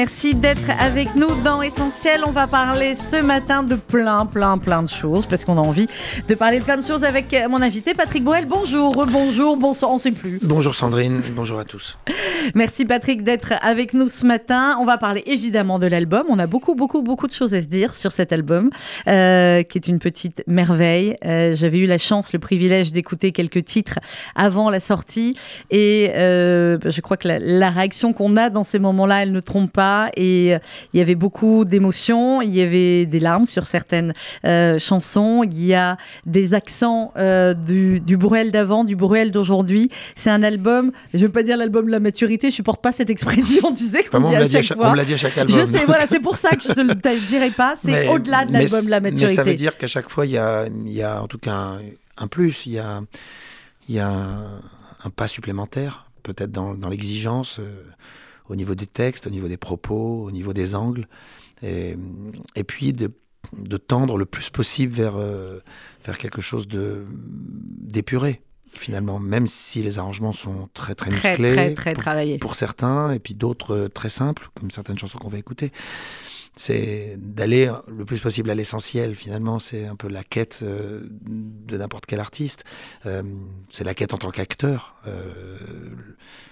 Merci d'être avec nous dans Essentiel. On va parler ce matin de plein, plein, plein de choses parce qu'on a envie de parler de plein de choses avec mon invité Patrick Boel. Bonjour, bonjour, bonsoir, on ne sait plus. Bonjour Sandrine, bonjour à tous. Merci Patrick d'être avec nous ce matin. On va parler évidemment de l'album. On a beaucoup, beaucoup, beaucoup de choses à se dire sur cet album euh, qui est une petite merveille. Euh, J'avais eu la chance, le privilège d'écouter quelques titres avant la sortie et euh, je crois que la, la réaction qu'on a dans ces moments-là, elle ne trompe pas. Et euh, il y avait beaucoup d'émotions, il y avait des larmes sur certaines euh, chansons, il y a des accents euh, du, du Bruel d'avant, du Bruel d'aujourd'hui. C'est un album, je ne veux pas dire l'album de la maturité, je supporte pas cette expression, tu sais, qu'on dit on, à me l'a dit à chaque fois. on l'a dit à chaque album. Je sais, voilà, c'est pour ça que je te le te le dirai pas. C'est au-delà de l'album de la Mais maturité. ça veut dire qu'à chaque fois, il y a, il y a en tout cas un, un plus, il y a, il y a un, un pas supplémentaire, peut-être dans, dans l'exigence, euh, au niveau du texte, au niveau des propos, au niveau des angles, et, et puis de, de tendre le plus possible vers, euh, vers quelque chose de d'épuré, finalement, même si les arrangements sont très très très, musclés. très, très pour- pour certains, et puis d'autres euh, très simples, comme certaines chansons qu'on va écouter. C'est d'aller le plus possible à l'essentiel, finalement. C'est un peu la quête euh, de n'importe quel artiste. Euh, c'est la quête en tant qu'acteur. Euh,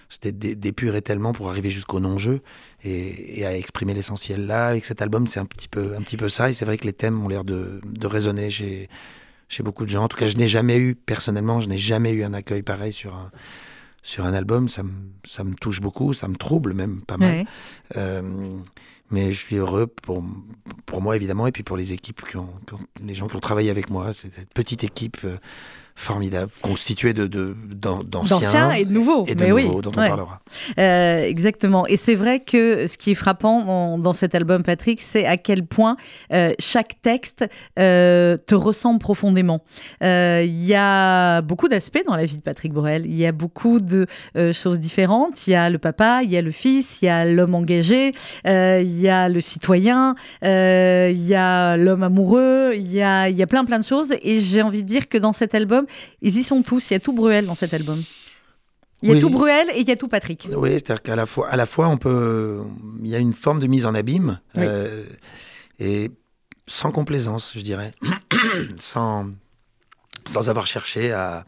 C'était d'é- d'épurer tellement pour arriver jusqu'au non-jeu et, et à exprimer l'essentiel. Là, avec cet album, c'est un petit peu, un petit peu ça. Et c'est vrai que les thèmes ont l'air de, de résonner chez, chez beaucoup de gens. En tout cas, je n'ai jamais eu, personnellement, je n'ai jamais eu un accueil pareil sur un, sur un album. Ça me, ça me touche beaucoup, ça me trouble même pas mal. Ouais. Euh, mais je suis heureux pour, pour moi, évidemment, et puis pour les équipes, qui ont, qui ont- les gens qui ont travaillé avec moi. C'est cette petite équipe euh, formidable, constituée de, de, d'an- d'anciens et de nouveaux. et de mais nouveaux, oui. dont on Ouais. parlera. Euh, exactement. Et c'est vrai que ce qui est frappant dans cet album, Patrick, c'est à quel point euh, chaque texte euh, te ressemble profondément. Il y a beaucoup d'aspects dans la vie de Patrick Borel. Il y a beaucoup de choses différentes. Il y a le papa, il y a le fils, il y a l'homme engagé, il y a le citoyen, il y a l'homme amoureux, il y a, il y a plein plein de choses. Et j'ai envie de dire que dans cet album, ils y sont tous. Il y a tout Bruel dans cet album. Il y a Oui. tout Bruel et il y a tout Patrick. Oui, c'est-à-dire qu'à la fois, à la fois, on peut, il y a une forme de mise en abîme Oui. euh, et sans complaisance, je dirais, sans, sans avoir cherché à,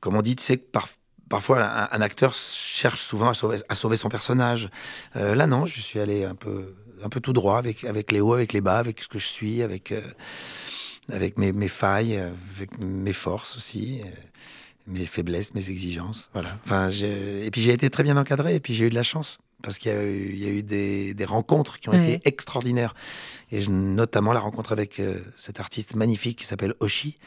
comme on dit, tu sais que par- parfois un, un acteur cherche souvent à sauver, à sauver son personnage. Euh, là, non, je suis allé un peu, un peu tout droit avec, avec les hauts, avec les bas, avec ce que je suis, avec, euh, avec mes, mes failles, avec mes forces aussi. euh, mes faiblesses, mes exigences, voilà. Enfin, et puis j'ai été très bien encadré, et puis j'ai eu de la chance parce qu'il y a eu, il y a eu des, des rencontres qui ont Ouais. été extraordinaires, et je- notamment la rencontre avec euh, cet artiste magnifique qui s'appelle Oshi.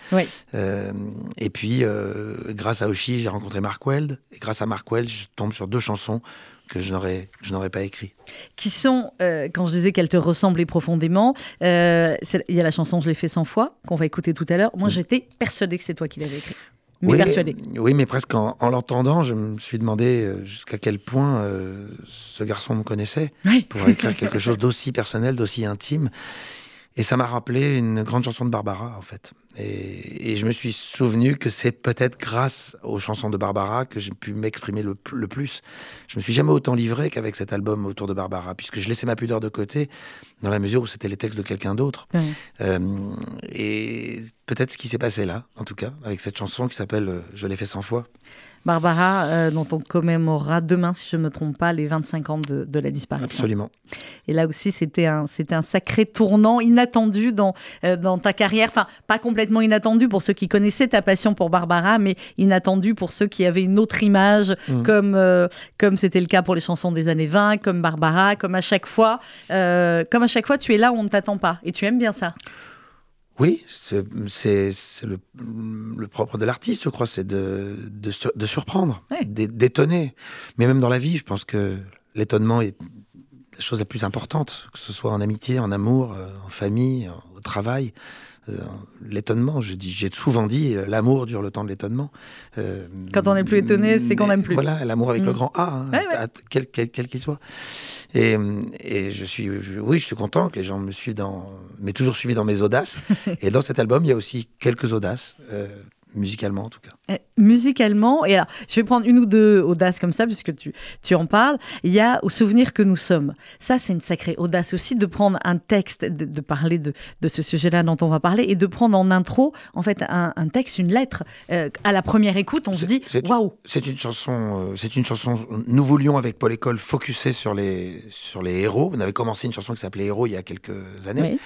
Euh, et puis, euh, grâce à Oshi, j'ai rencontré Mark Weld, et grâce à Mark Weld, je tombe sur deux chansons que je n'aurais, que je n'aurais pas écrites. qui sont, euh, quand je disais qu'elles te ressemblaient profondément, euh, il y a la chanson Je l'ai fait 100 fois, qu'on va écouter tout à l'heure. Moi, Mm. j'étais persuadée que c'est toi qui l'avais écrit. Mais oui, persuadée. Oui, mais presque en, en l'entendant, je me suis demandé euh, jusqu'à quel point euh, ce garçon me connaissait Oui. pour écrire quelque chose d'aussi personnel, d'aussi intime. Et ça m'a rappelé une grande chanson de Barbara, en fait. Et, et je me suis souvenu que c'est peut-être grâce aux chansons de Barbara que j'ai pu m'exprimer le, plus. Je me suis jamais autant livré qu'avec cet album autour de Barbara, puisque je laissais ma pudeur de côté, dans la mesure où c'était les textes de quelqu'un d'autre. Euh, et peut-être ce qui s'est passé là, en tout cas, avec cette chanson qui s'appelle euh, Je l'ai fait 100 fois. Barbara, euh, dont on commémorera demain, si je ne me trompe pas, les 25 ans de, de la disparition. Absolument. Et là aussi, c'était un, c'était un sacré tournant inattendu dans, euh, dans ta carrière. Enfin, pas complètement inattendu pour ceux qui connaissaient ta passion pour Barbara, mais inattendu pour ceux qui avaient une autre image, Mhm. comme euh, comme c'était le cas pour les chansons des années 20, comme Barbara, comme à chaque fois. comme à chaque fois, tu es là où on ne t'attend pas. Et tu aimes bien ça. Oui, c'est le, le propre de l'artiste, je crois, c'est de, de, sur- de surprendre, Ouais. d'étonner. Mais même dans la vie, je pense que l'étonnement est la chose la plus importante, que ce soit en amitié, en amour, euh, en famille, au travail. L'étonnement. J'ai souvent dit l'amour dure le temps de l'étonnement. Quand on n'est plus étonné, c'est qu'on n'aime plus. Voilà, l'amour avec le mm. grand A, hein, quel qu'il soit. Et, et, je suis, oui, je suis content que les gens me suivent dans, mais toujours suivi dans mes audaces. et dans cet album, il y a aussi quelques audaces musicalement en tout cas. Eh, musicalement, et alors je vais prendre une ou deux audaces comme ça, puisque tu, tu en parles. Il y a Au souvenir que nous sommes. Ça, c'est une sacrée audace aussi de prendre un texte, de, parler de, de ce sujet-là dont on va parler, et de prendre en intro, en fait, un, un texte, une lettre. Euh, à la première écoute, on se dit waouh C'est une chanson, euh, c'est une chanson. Nous voulions avec Paul École focuser sur les, sur les héros. On avait commencé une chanson qui s'appelait Héros il y a quelques années.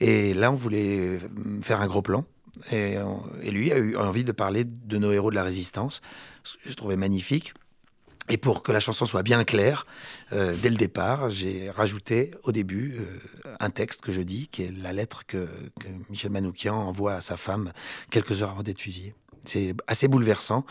Et là, on voulait faire un gros plan. Et, lui a eu envie de parler de nos héros de la résistance, ce que je trouvais magnifique. Et pour que la chanson soit bien claire, euh, dès le départ, j'ai rajouté au début euh, un texte que je dis, qui est la lettre que, que Michel Manoukian envoie à sa femme quelques heures avant d'être fusillé. C'est assez bouleversant.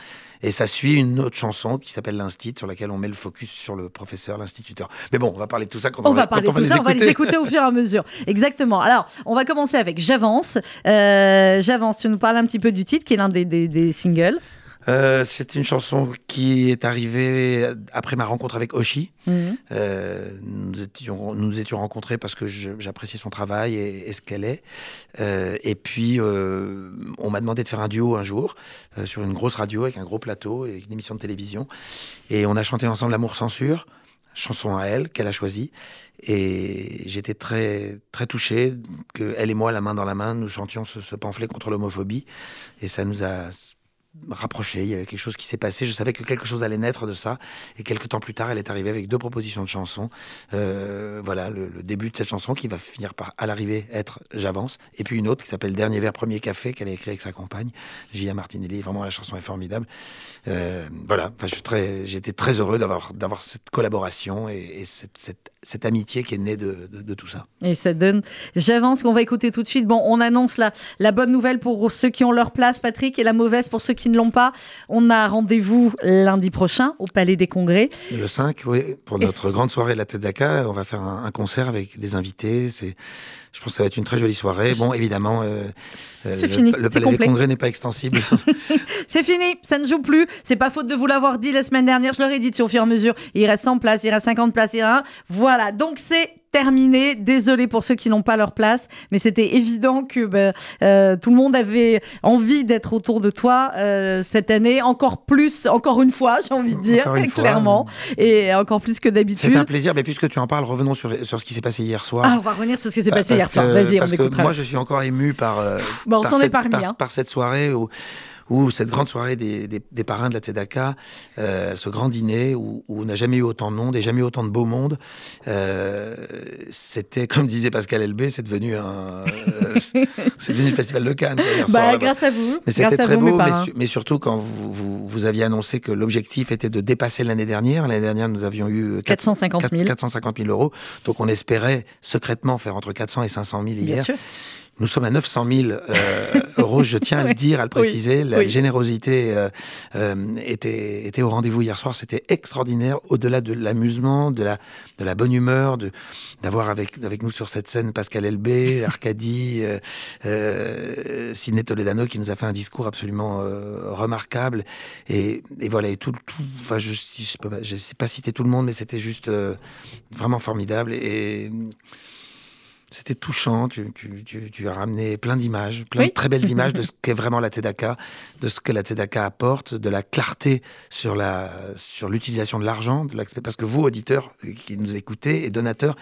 Et ça suit une autre chanson qui s'appelle L'Instit, sur laquelle on met le focus sur le professeur, l'instituteur. Mais bon, on va parler de tout ça quand on, va, parler on va, les ça, écouter. On va les écouter au fur et à mesure. Exactement. Alors, on va commencer avec J'avance. Euh, J'avance, tu nous parles un petit peu du titre, qui est l'un des, des singles. Euh, c'est une chanson qui est arrivée après ma rencontre avec Oshi. Mhm. Euh, nous, étions, nous étions rencontrés parce que j'appréciais son travail et, ce qu'elle est. Euh, et puis, on m'a demandé de faire un duo un jour sur une grosse radio avec un gros plateau et une émission de télévision. Et on a chanté ensemble L'amour censure chanson à elle qu'elle a choisie et j'étais très très touché que elle et moi la main dans la main nous chantions ce, ce pamphlet contre l'homophobie et ça nous a rapproché, il y avait quelque chose qui s'est passé, je savais que quelque chose allait naître de ça, et quelques temps plus tard, elle est arrivée avec deux propositions de chansons. Euh, voilà, le, début de cette chanson qui va finir par, à l'arrivée, être J'avance, et puis une autre qui s'appelle Dernier verre, premier café, qu'elle a écrit avec sa compagne, Gia Martinelli, vraiment la chanson est formidable. Euh, voilà, enfin, j'étais très, heureux d'avoir, cette collaboration et, cette, amitié qui est née de, de, tout ça. Et ça donne J'avance, qu'on va écouter tout de suite. Bon, on annonce la, la bonne nouvelle pour ceux qui ont leur place, Patrick, et la mauvaise pour ceux qui qui ne l'ont pas, on a rendez-vous lundi prochain au Palais des Congrès. Le 5, oui, pour notre grande soirée de la Tedaka, on va faire un, concert avec des invités. C'est, je pense que ça va être une très jolie soirée. Bon, évidemment, euh, euh, fini. Le Palais des Congrès n'est pas extensible. c'est fini, ça ne joue plus. C'est pas faute de vous l'avoir dit la semaine dernière. Je leur ai dit au fur et à mesure. Il reste 100 places, il reste 50 places, il reste Voilà, donc c'est terminé. Désolé pour ceux qui n'ont pas leur place, mais c'était évident que ben, euh, tout le monde avait envie d'être autour de toi euh, cette année, encore plus, encore une fois, j'ai envie de dire, clairement, et encore plus que d'habitude. C'est un plaisir, mais puisque tu en parles, revenons sur, sur ce qui s'est passé hier soir. Ah, on va revenir sur ce qui s'est passé hier soir. Vas-y, Parce que moi, je suis encore ému par, euh, par, cette, par, hein. par, cette soirée où ou cette grande soirée des, des, parrains de la Tzedaka, euh, ce grand dîner où, on n'a jamais eu autant de monde et jamais eu autant de beau monde. Euh, c'était, comme disait Pascal Elbé, c'est devenu un, euh, c'est devenu le festival de Cannes. Bah, grâce à vous. Mais c'était très beau, mais, surtout quand vous, vous, vous, aviez annoncé que l'objectif était de dépasser l'année dernière. L'année dernière, nous avions eu 450 000. 450 000 euros. Donc on espérait secrètement faire entre 400 et 500 000 hier. Bien sûr. Nous sommes à 900 000 euh, euros, je tiens à le dire, à le préciser. la générosité euh, euh, était, était au rendez-vous hier soir. C'était extraordinaire, au-delà de l'amusement, de la, de la bonne humeur, de d'avoir avec, avec nous sur cette scène Pascal Elbé, Arcadie, euh, Sidney Toledano qui nous a fait un discours absolument remarquable. Et, et, voilà, et tout, tout enfin, je ne je sais pas citer tout le monde, mais c'était juste vraiment formidable. Et c'était touchant. Tu, as ramené plein d'images, plein de très belles images de ce qu'est vraiment la Tzedaka, de ce que la Tzedaka apporte, de la clarté sur la sur l'utilisation de l'argent, parce que vous, auditeurs qui nous écoutez et donateurs,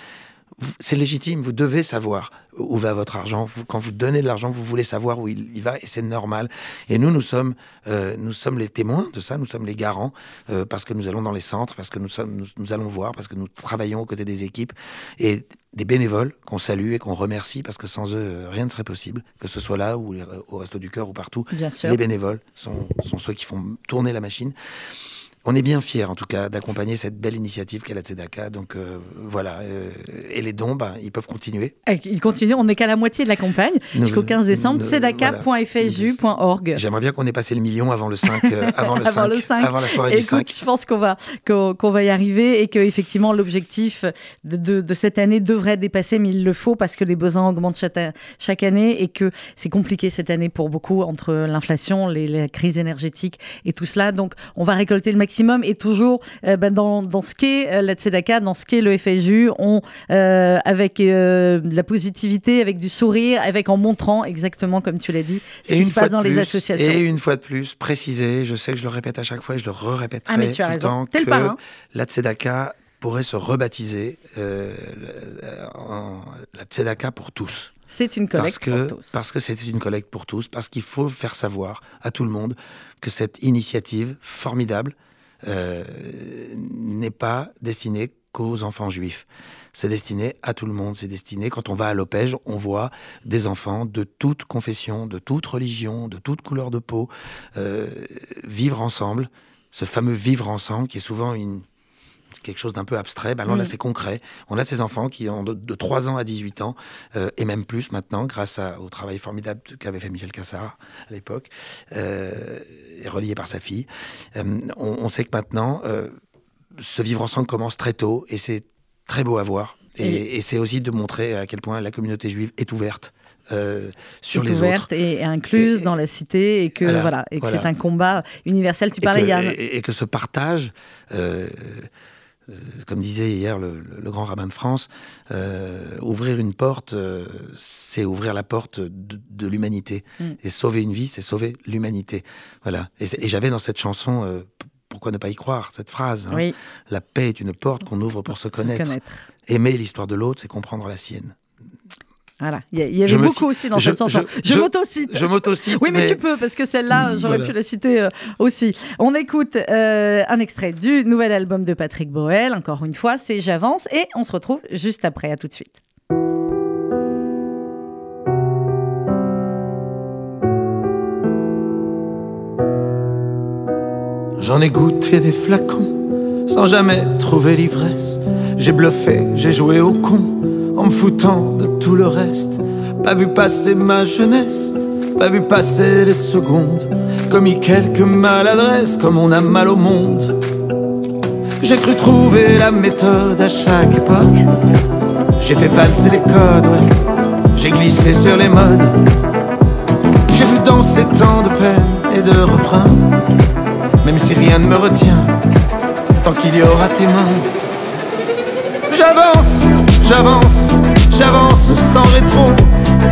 c'est légitime, vous devez savoir où va votre argent. quand vous donnez de l'argent, vous voulez savoir où il, va et c'est normal. Et nous, nous sommes, euh, nous sommes les témoins de ça, nous sommes les garants euh, parce que nous allons dans les centres, parce que nous, sommes, nous, allons voir, parce que nous travaillons aux côtés des équipes et des bénévoles qu'on salue et qu'on remercie parce que sans eux, rien ne serait possible, que ce soit là ou au Resto du Cœur ou partout. Bien sûr. Les bénévoles sont, sont ceux qui font tourner la machine. On est bien fiers, en tout cas, d'accompagner cette belle initiative qu'est la Tzedaka. Donc voilà. et les dons, ben, ils peuvent continuer. Ils continuent. On n'est qu'à la moitié de la campagne jusqu'au 15 décembre. Tzedaka.fsju.org. J'aimerais bien qu'on ait passé le million avant le 5, avant, le 5, avant la soirée du 5. Je pense qu'on va, qu'on va y arriver et que effectivement l'objectif de, de, cette année devrait dépasser, mais il le faut parce que les besoins augmentent chaque, chaque année et que c'est compliqué cette année pour beaucoup entre l'inflation, les, la crise énergétique et tout cela. Donc on va récolter le maximum et toujours euh, ben, dans, dans, ce qu'est euh, la Tzedaka, dans ce qu'est le FSU, on, euh, avec la positivité, avec du sourire, avec en montrant exactement comme tu l'as dit ce qui se passe dans les associations. Et une fois de plus, préciser, je sais que je le répète à chaque fois et je le re-répéterai ah, tout le temps, que la Tzedaka pourrait se rebaptiser en la Tzedaka pour tous. C'est une collecte pour tous. Parce que c'est une collecte pour tous, parce qu'il faut faire savoir à tout le monde que cette initiative formidable euh, n'est pas destinée qu'aux enfants juifs. C'est destiné à tout le monde. C'est destiné, quand on va à l'Opège, on voit des enfants de toute confession, de toute religion, de toute couleur de peau, euh, vivre ensemble. Ce fameux vivre ensemble qui est souvent une, quelque chose d'un peu abstrait. Ben là, mm. c'est concret. On a ces enfants qui ont de, 3 ans à 18 ans, euh, et même plus maintenant, grâce au travail formidable qu'avait fait Michel Cassara à l'époque, euh, et relié par sa fille. Euh, on, sait que maintenant, ce vivre ensemble commence très tôt, et c'est très beau à voir. Et, c'est aussi de montrer à quel point la communauté juive est ouverte. sur les ouverte et incluse dans la cité et que voilà, et que c'est un combat universel. Tu parlais Yann et, et, que ce partage euh, comme disait hier le, grand rabbin de France, euh, ouvrir une porte, euh, c'est ouvrir la porte de, l'humanité. Mm. Et sauver une vie, c'est sauver l'humanité. Voilà. Et, j'avais dans cette chanson, pourquoi ne pas y croire, cette phrase. Hein. La paix est une porte qu'on ouvre pour se connaître. Aimer l'histoire de l'autre, c'est comprendre la sienne. Voilà, il y, avait beaucoup aussi dans cette chanson. Je, je m'auto-cite. Je m'auto-cite. Oui, mais, tu peux, parce que celle-là, j'aurais pu la citer euh, aussi. On écoute euh, un extrait du nouvel album de Patrick Boel, encore une fois, c'est J'avance, et on se retrouve juste après. À tout de suite. J'en ai goûté des flacons, sans jamais trouver l'ivresse. J'ai bluffé, j'ai joué au con en me foutant de tout le reste. Pas vu passer ma jeunesse, pas vu passer les secondes. Commis quelques maladresses, comme on a mal au monde. J'ai cru trouver la méthode à chaque époque. J'ai fait valser les codes, ouais. J'ai glissé sur les modes. J'ai vu danser tant de peine et de refrains. Même si rien ne me retient, tant qu'il y aura tes mains. J'avance, j'avance, j'avance sans rétro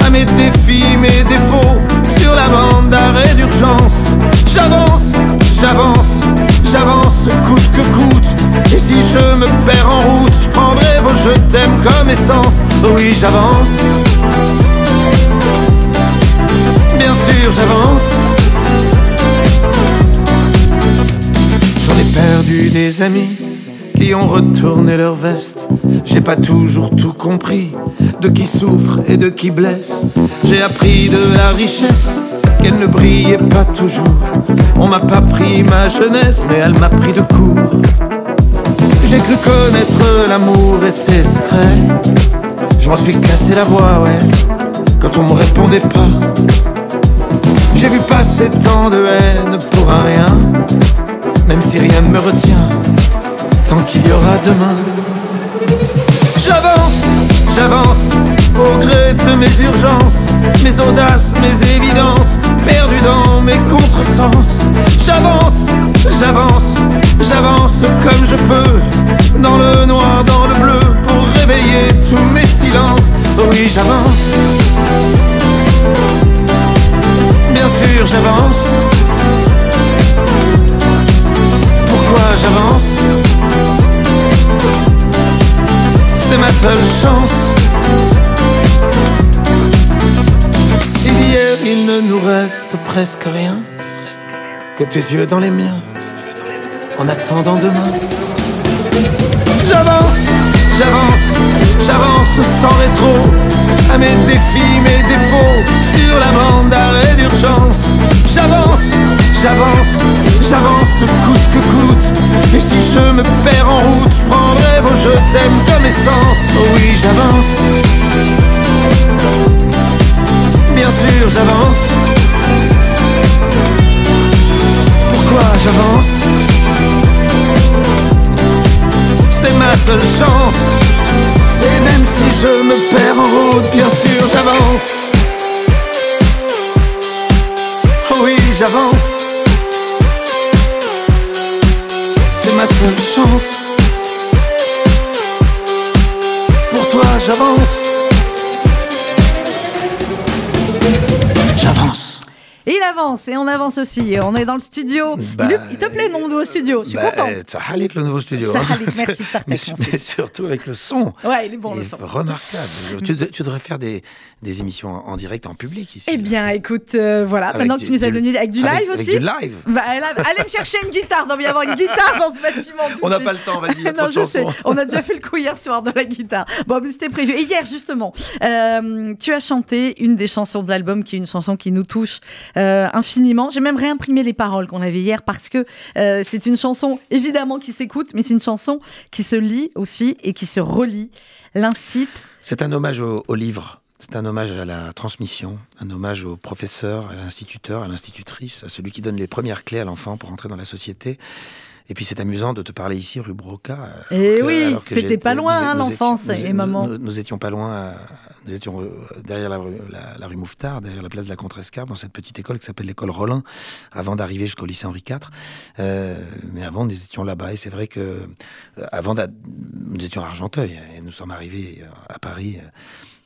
À mes défis, mes défauts. Sur la bande d'arrêt d'urgence J'avance, j'avance, j'avance coûte que coûte. Et si je me perds en route Je prendrai vos je t'aime comme essence. Oui j'avance. Bien sûr j'avance. J'en ai perdu des amis qui ont retourné leur veste. J'ai pas toujours tout compris de qui souffre et de qui blesse. J'ai appris de la richesse qu'elle ne brillait pas toujours. On m'a pas pris ma jeunesse, mais elle m'a pris de court. J'ai cru connaître l'amour et ses secrets. Je m'en suis cassé la voix, ouais, quand on me répondait pas. J'ai vu passer tant de haine pour un rien, même si rien ne me retient tant qu'il y aura demain. J'avance, j'avance, au gré de mes urgences, mes audaces, mes évidences, perdu dans mes contresens. J'avance, j'avance, j'avance comme je peux, dans le noir, dans le bleu, pour réveiller tous mes silences. Oui, j'avance. Bien sûr, j'avance. Pourquoi j'avance? C'est ma seule chance. Si d'hier il ne nous reste presque rien, que tes yeux dans les miens, en attendant demain. J'avance, j'avance, j'avance sans rétro, à mes défis, mes défauts, sur la bande d'arrêt d'urgence. J'avance, j'avance, j'avance coûte que coûte. Et si je me perds en route, je prendrai vos je t'aime comme essence. Oh oui, j'avance. Bien sûr, j'avance. Pourquoi j'avance? C'est ma seule chance. Et même si je me perds en route, bien sûr, j'avance. Oh oui, j'avance. Ma seule chance. Pour toi, j'avance. J'avance. Et il avance, et on avance aussi. On est dans le studio. Bah, il te plaît, non, nouveau studio Je suis Bah, content. euh, Tsahalik, le nouveau studio. Ça hein. Merci, mais, mon mais surtout avec le son. Ouais, il est bon Il le est son. remarquable. tu, de- tu devrais faire des, des émissions en, direct, en public ici. Eh bien, écoute, euh, voilà, Avec maintenant que tu nous as donné avec du avec- live avec aussi. du live. Bah, a- allez me chercher une guitare. Il doit y avoir une guitare dans ce bâtiment. On n'a pas le temps, vas-y, non, je sais. On a déjà fait le coup hier soir de la guitare. Bon, mais c'était prévu. Et hier, justement, euh, tu as chanté une des chansons de l'album, qui est une chanson qui nous touche euh, infiniment. J'ai même réimprimé les paroles qu'on avait hier parce que euh, c'est une chanson, évidemment, qui s'écoute, mais c'est une chanson qui se lit aussi et qui se relit. L'instit. C'est un hommage au, au livre. C'est un hommage à la transmission, un hommage au professeur, à l'instituteur, à l'institutrice, à celui qui donne les premières clés à l'enfant pour entrer dans la société. Et puis c'est amusant de te parler ici rue Broca. alors Eh que- oui, c'était pas loin, hein, l'enfance et maman. Nous, nous étions pas loin, euh, nous étions euh, derrière la, rue- la- la rue Mouffetard, derrière la place de la Contrescarpe, dans cette petite école qui s'appelle l'école Rollin, avant d'arriver jusqu'au lycée Henri IV. Euh, mais avant, nous étions là-bas. Et c'est vrai que euh, avant, nous étions à Argenteuil et nous sommes arrivés à Paris.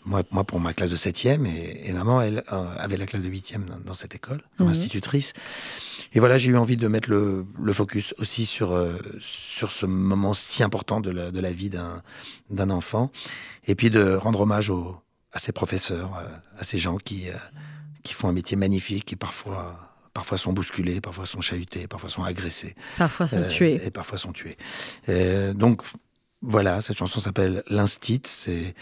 Moi, moi, pour ma classe de 7e, et, et maman, elle, euh, avait la classe de 8e dans, dans cette école, comme Mhm. institutrice. Et voilà, j'ai eu envie de mettre le, le focus aussi sur, euh, sur ce moment si important de la, de la vie d'un enfant. Et puis de rendre hommage aux, à ces professeurs, euh, à ces gens qui, qui font un métier magnifique et parfois, parfois sont bousculés, parfois sont chahutés, parfois sont agressés. Parfois sont Euh, tués. Et parfois sont tués. Euh, donc voilà, cette chanson s'appelle L'Instit. C'est,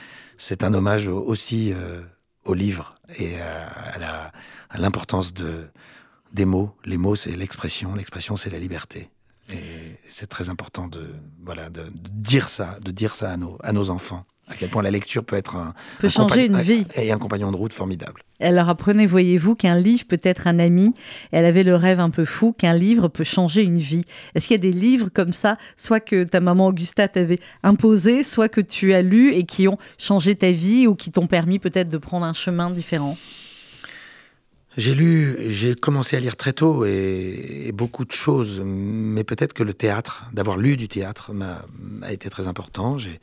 un hommage au- aussi euh, au livre et à, à l'importance de, des mots. Les mots, c'est l'expression. L'expression, c'est la liberté. Et c'est très important de, voilà, de, de dire ça, de dire ça à nos, à nos enfants. À quel point la lecture peut être un, Peut un changer une vie. Et un compagnon de route formidable. Elle leur apprenait, voyez-vous, qu'un livre peut être un ami. Elle avait le rêve un peu fou qu'un livre peut changer une vie. Est-ce qu'il y a des livres comme ça, soit que ta maman Augusta t'avait imposé, soit que tu as lu et qui ont changé ta vie ou qui t'ont permis peut-être de prendre un chemin différent? J'ai lu, j'ai commencé à lire très tôt et, et beaucoup de choses, mais peut-être que le théâtre, d'avoir lu du théâtre, m'a a été très important. J'ai,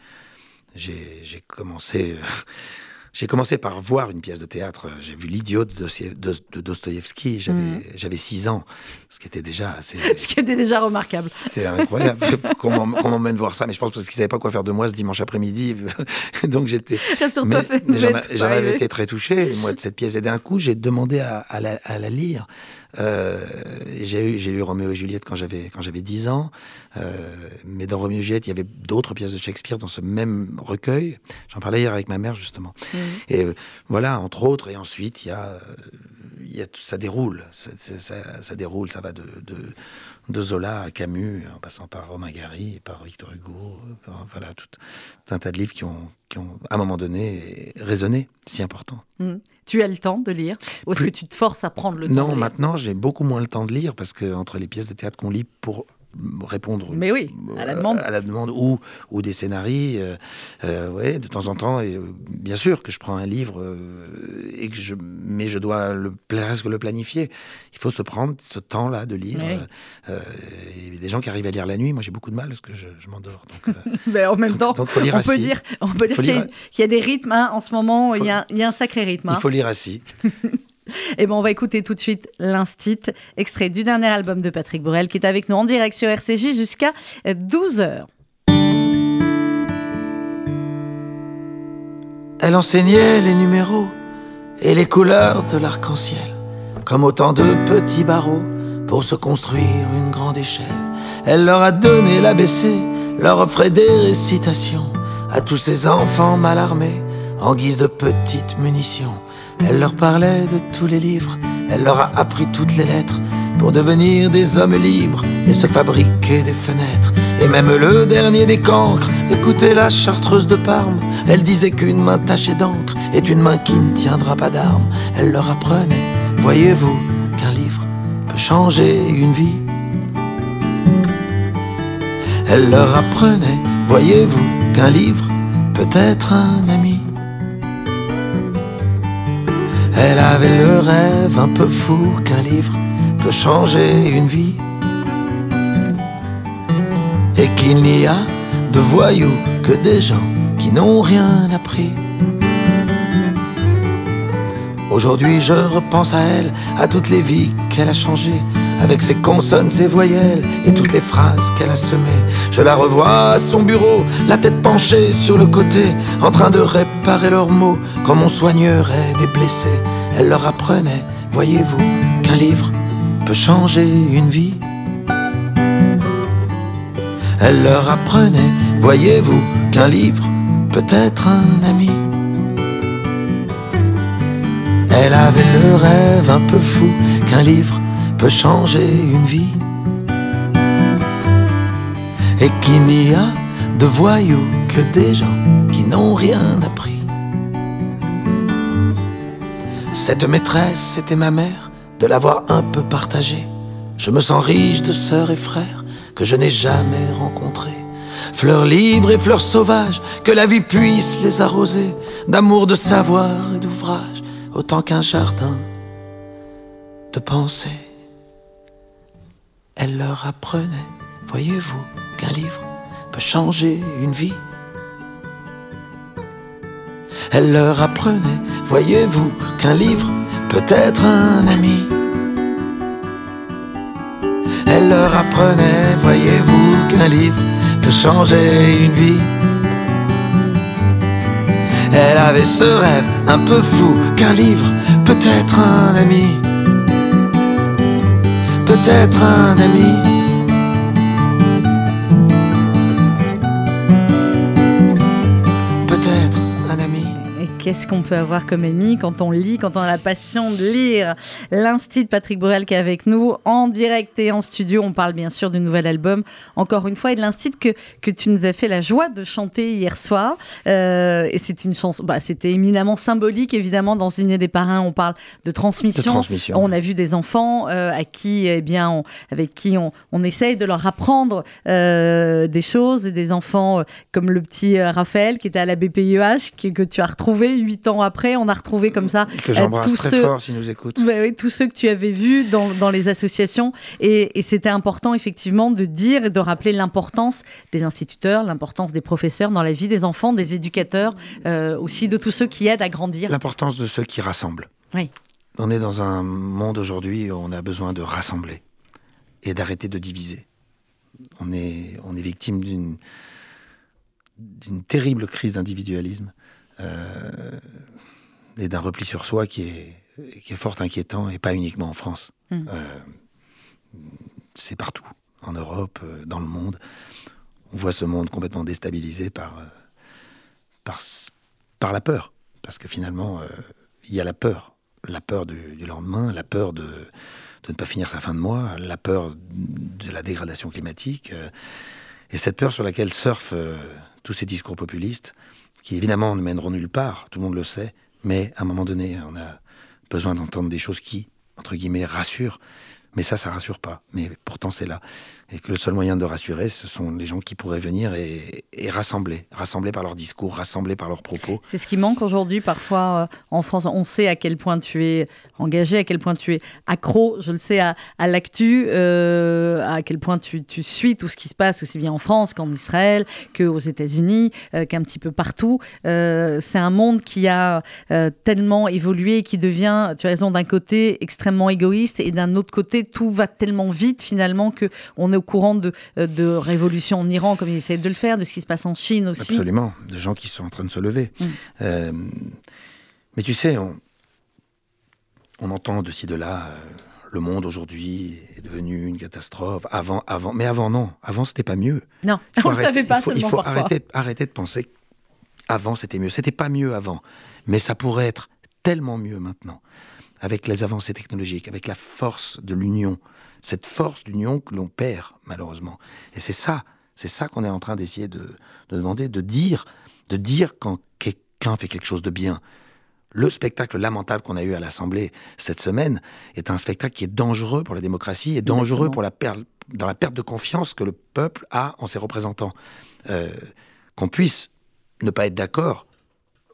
j'ai, commencé, j'ai commencé par voir une pièce de théâtre. J'ai vu L'idiot de, de, de Dostoïevski. J'avais, Mhm. j'avais six ans, ce qui était déjà assez. Ce qui était déjà remarquable. C'est incroyable qu'on m'emmène voir ça, mais je pense parce qu'ils savaient pas quoi faire de moi ce dimanche après-midi. Donc j'étais, j'en, avais été très touché, moi, de cette pièce. Et d'un coup, j'ai demandé à, à la, à la lire. Euh, j'ai, lu Roméo et Juliette quand j'avais, quand j'avais 10 ans. Euh, mais dans Roméo et Juliette, il y avait d'autres pièces de Shakespeare dans ce même recueil. J'en parlais hier avec ma mère, justement. Mhm. Et euh, voilà, entre autres. Et ensuite, il y a, y a ça déroule. Ça, ça- déroule. Ça va de, de, de Zola à Camus, en passant par Romain Gary, par Victor Hugo. par- voilà, tout, tout un tas de livres qui ont, qui ont, à un moment donné, résonné. Si important. Mhm. Tu as le temps de lire Ou est-ce Plus- que tu te forces à prendre le temps Non, maintenant, j'ai beaucoup moins le temps de lire parce que entre les pièces de théâtre qu'on lit pour répondre Mais oui, à la euh, demande. à la demande ou, ou des scénarios. euh, euh, ouais, de temps en temps, et, bien sûr que je prends un livre, et que je, mais je dois le, presque le planifier. Il faut se prendre ce temps-là de lire. Oui. euh, il y a des gens qui arrivent à lire la nuit. Moi, j'ai beaucoup de mal parce que je, je m'endors. Donc, Mais en même donc- temps, donc, faut lire on peut dire, on peut dire Faut qu'il y, a- y des rythmes hein, en ce moment. Il y, a, Faut- il y a un sacré rythme. il hein. faut lire assis. Eh ben, on va écouter tout de suite l'Instit, extrait du dernier album de Patrick Borel, qui est avec nous en direct sur RCJ jusqu'à 12h. Elle enseignait les numéros et les couleurs de l'arc-en-ciel, comme autant de petits barreaux pour se construire une grande échelle. Elle leur a donné l'ABC, leur offrait des récitations à tous ces enfants mal armés en guise de petites munitions. Elle leur parlait de tous les livres, elle leur a appris toutes les lettres pour devenir des hommes libres et se fabriquer des fenêtres. Et même le dernier des cancres, écoutez la chartreuse de Parme, elle disait qu'une main tachée d'encre est une main qui ne tiendra pas d'armes. Elle leur apprenait, voyez-vous, qu'un livre peut changer une vie. Elle leur apprenait, voyez-vous, qu'un livre peut être un ami. Elle avait le rêve un peu fou qu'un livre peut changer une vie. Et qu'il n'y a de voyous que des gens qui n'ont rien appris. Aujourd'hui je repense à elle, à toutes les vies qu'elle a changées, avec ses consonnes, ses voyelles et toutes les phrases qu'elle a semées. Je la revois à son bureau, la tête penchée sur le côté, en train de réparer leurs mots, comme on soignerait des blessés. Elle leur apprenait, voyez-vous, qu'un livre peut changer une vie. Elle leur apprenait, voyez-vous, qu'un livre peut être un ami. Elle avait le rêve un peu fou qu'un livre peut changer une vie. Et qu'il n'y a de voyous que des gens qui n'ont rien appris. Cette maîtresse, c'était ma mère, de l'avoir un peu partagée. Je me sens riche de sœurs et frères que je n'ai jamais rencontrés. Fleurs libres et fleurs sauvages, que la vie puisse les arroser d'amour, de savoir et d'ouvrage, autant qu'un jardin de pensée. Elle leur apprenait, voyez-vous, qu'un livre peut changer une vie. Elle leur apprenait, voyez-vous, qu'un livre peut être un ami. Elle leur apprenait, voyez-vous, qu'un livre peut changer une vie. Elle avait ce rêve un peu fou qu'un livre peut être un ami. Peut-être un ami. Qu'est-ce qu'on peut avoir comme ami quand on lit, quand on a la passion de lire L'Institut de Patrick Borel qui est avec nous en direct et en studio. On parle bien sûr du nouvel album, encore une fois, et de l'Institut que, que tu nous as fait la joie de chanter hier soir. Euh, et c'est une chanson, bah, c'était éminemment symbolique, évidemment. Dans Signer des parrains, on parle de transmission. De transmission. On a vu des enfants euh, à qui, eh bien, on- avec qui on, on essaye de leur apprendre euh, des choses, et des enfants comme le petit Raphaël qui était à la BPIEH, qui, que tu as retrouvé huit ans après. On a retrouvé comme ça Que euh, j'embrasse tous très ceux- fort s'il nous écoute. Ouais, oui, tous ceux que tu avais vus dans, dans les associations. Et, et c'était important, effectivement, de dire et de rappeler l'importance des instituteurs, l'importance des professeurs dans la vie des enfants, des éducateurs, euh, aussi de tous ceux qui aident à grandir. L'importance de ceux qui rassemblent. Oui. On est dans un monde aujourd'hui où on a besoin de rassembler et d'arrêter de diviser. On est, on est victime d'une terrible crise d'individualisme euh, et d'un repli sur soi qui est, qui est fort inquiétant et pas uniquement en France. Mm. Euh, c'est partout, en Europe, euh, dans le monde. On voit ce monde complètement déstabilisé par, par, la peur. Parce que finalement, il y a la peur. La peur du, du lendemain, la peur de, de ne pas finir sa fin de mois, la peur de la dégradation climatique. et cette peur sur laquelle surfent euh, tous ces discours populistes, qui évidemment ne mèneront nulle part, tout le monde le sait, mais à un moment donné, on a besoin d'entendre des choses qui, entre guillemets, rassurent. Mais ça, ça rassure pas. Mais pourtant, c'est là. Et que le seul moyen de rassurer, ce sont les gens qui pourraient venir et, rassembler. Rassembler par leur discours, rassembler par leurs propos. C'est ce qui manque aujourd'hui parfois euh, en France. On sait à quel point tu es engagé, à quel point tu es accro, je le sais, à, l'actu, euh, à quel point tu, tu suis tout ce qui se passe aussi bien en France qu'en Israël, qu'aux États-Unis, euh, qu'un petit peu partout. C'est un monde qui a tellement évolué, qui devient, tu as raison, d'un côté extrêmement égoïste et d'un autre côté, tout va tellement vite finalement que on est au courant de, euh, de révolutions en Iran comme ils essayent de le faire, de ce qui se passe en Chine aussi. Absolument. De gens qui sont en train de se lever. Mm. Euh, mais tu sais, on, on entend de ci, de là, euh, le monde aujourd'hui est devenu une catastrophe. Avant, avant, mais avant, non. Avant, c'était pas mieux. Non, on ne savait pas il faut, il faut arrêter, arrêter de penser avant c'était mieux. C'était pas mieux avant, mais ça pourrait être tellement mieux maintenant, avec les avancées technologiques, avec la force de l'union cette force d'union que l'on perd, malheureusement. Et c'est ça, c'est ça qu'on est en train d'essayer de, de demander, de dire, de dire quand quelqu'un fait quelque chose de bien. Le spectacle lamentable qu'on a eu à l'Assemblée cette semaine est un spectacle qui est dangereux pour la démocratie et dangereux pour la dans la perte de confiance que le peuple a en ses représentants. Euh, qu'on puisse ne pas être d'accord,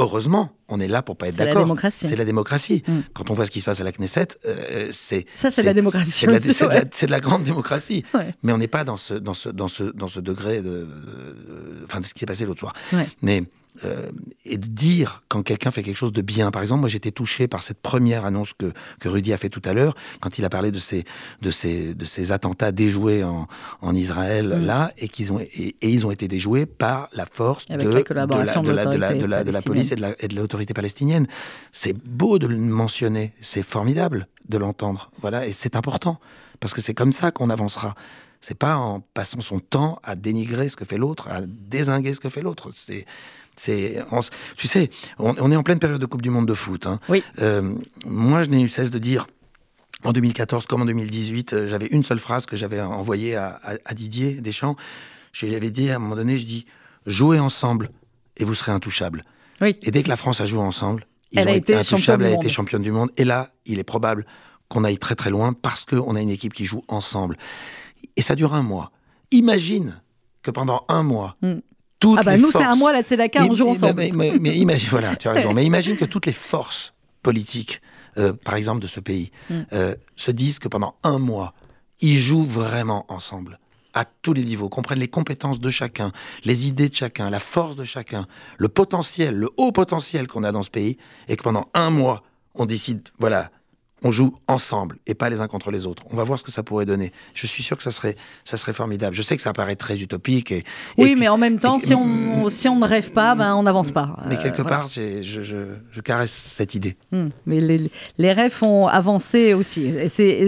heureusement, on est là pour pas être d'accord. C'est la démocratie. C'est la démocratie. Mm. Quand on voit ce qui se passe à la Knesset, euh, c'est ça, c'est la démocratie. C'est de, la grande démocratie. Mais on n'est pas dans ce dans ce dans ce dans ce degré de, enfin de ce qui s'est passé l'autre soir. Mais euh, et de dire quand quelqu'un fait quelque chose de bien. Par exemple, moi j'étais touché par cette première annonce que, que Rudy a fait tout à l'heure, quand il a parlé de ces, de ces, de ces attentats déjoués en, en Israël, mm. là, et, qu'ils ont, et, ils ont été déjoués par la force de, la, de, la, de, la, de, la, de la police et de l'autorité palestinienne. C'est beau de le mentionner, c'est formidable de l'entendre. Voilà, et c'est important, parce que c'est comme ça qu'on avancera. C'est pas en passant son temps à dénigrer ce que fait l'autre, à désinguer ce que fait l'autre. C'est c'est, tu sais, on, est en pleine période de Coupe du Monde de foot. Hein. Oui. Euh, moi, je n'ai eu cesse de dire, en 2014 comme en 2018, euh, j'avais une seule phrase que j'avais envoyée à, Didier Deschamps. Je lui avais dit à un moment donné, je dis, jouez ensemble et vous serez intouchables. Oui. Et dès que la France a joué ensemble, ils ont été, intouchables, elle a été championne du monde. Et là, il est probable qu'on aille très très loin parce qu'on a une équipe qui joue ensemble. Et ça dure un mois. Imagine que pendant un mois, mm ah bah nous, c'est un mois, là, c'est Dakar, on joue ensemble. Mais, imagine, voilà, tu as raison. Mais imagine que toutes les forces politiques, euh, par exemple, de ce pays, mm. euh, se disent que pendant un mois, ils jouent vraiment ensemble à tous les niveaux, comprennent les compétences de chacun, les idées de chacun, la force de chacun, le potentiel, le haut potentiel qu'on a dans ce pays, et que pendant un mois, on décide, voilà, on joue ensemble et pas les uns contre les autres. On va voir ce que ça pourrait donner. Je suis sûr que ça serait, ça serait formidable. Je sais que ça paraît très utopique. Et, oui, mais en même temps, si, on, si on ne rêve pas, ben, on n'avance pas. Mais euh, quelque part, je, je, je, caresse cette idée. Hmm. mais les, les, rêves ont avancé aussi.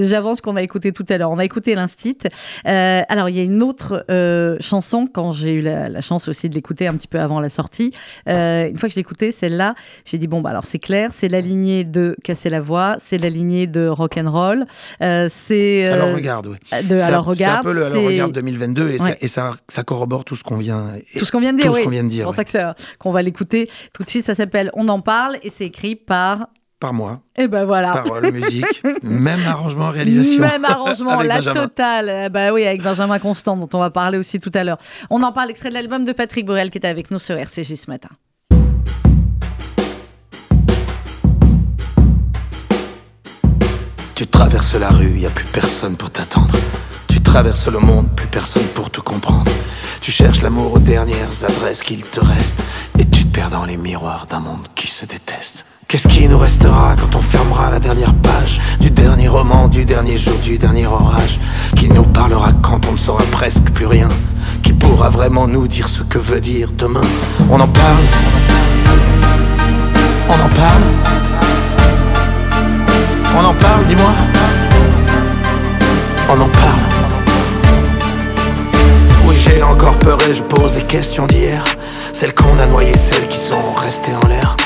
J'avance qu'on a écouté tout à l'heure. On a écouté l'Instit. Euh, alors, il y a une autre euh, chanson, quand j'ai eu la, chance aussi de l'écouter un petit peu avant la sortie. une fois que j'ai écouté celle-là, j'ai dit, bon, bah, alors c'est clair, c'est la lignée de Casser la voix, c'est la lignée de rock and roll. Euh, c'est euh, alors regarde, oui. De, alors regarde, c'est un peu le alors regarde 2022 et, ça, et ça, ça, corrobore tout ce qu'on vient tout ce qu'on vient de dire. Tout ce qu'on vient de dire. C'est pour ça qu'on va l'écouter tout de suite. Ça s'appelle On en parle et c'est écrit par par moi. Et ben voilà. Paroles, musique, même arrangement, réalisation. Même arrangement, la totale. Bah oui, avec Benjamin Constant, dont on va parler aussi tout à l'heure. On en parle, extrait de l'album de Patrick Borel qui était avec nous sur RCJ ce matin. Tu traverses la rue, y a plus personne pour t'attendre. Tu traverses le monde, plus personne pour te comprendre. Tu cherches l'amour aux dernières adresses qu'il te reste. Et tu te perds dans les miroirs d'un monde qui se déteste. Qu'est-ce qui nous restera quand on fermera la dernière page du dernier roman, du dernier jour, du dernier orage? Qui nous parlera quand on ne saura presque plus rien? Qui pourra vraiment nous dire ce que veut dire demain? On en parle On en parle on en parle, dis-moi On en parle Oui, j'ai encore peur et je pose les questions d'hier. Celles qu'on a noyées, celles qui sont restées en l'air.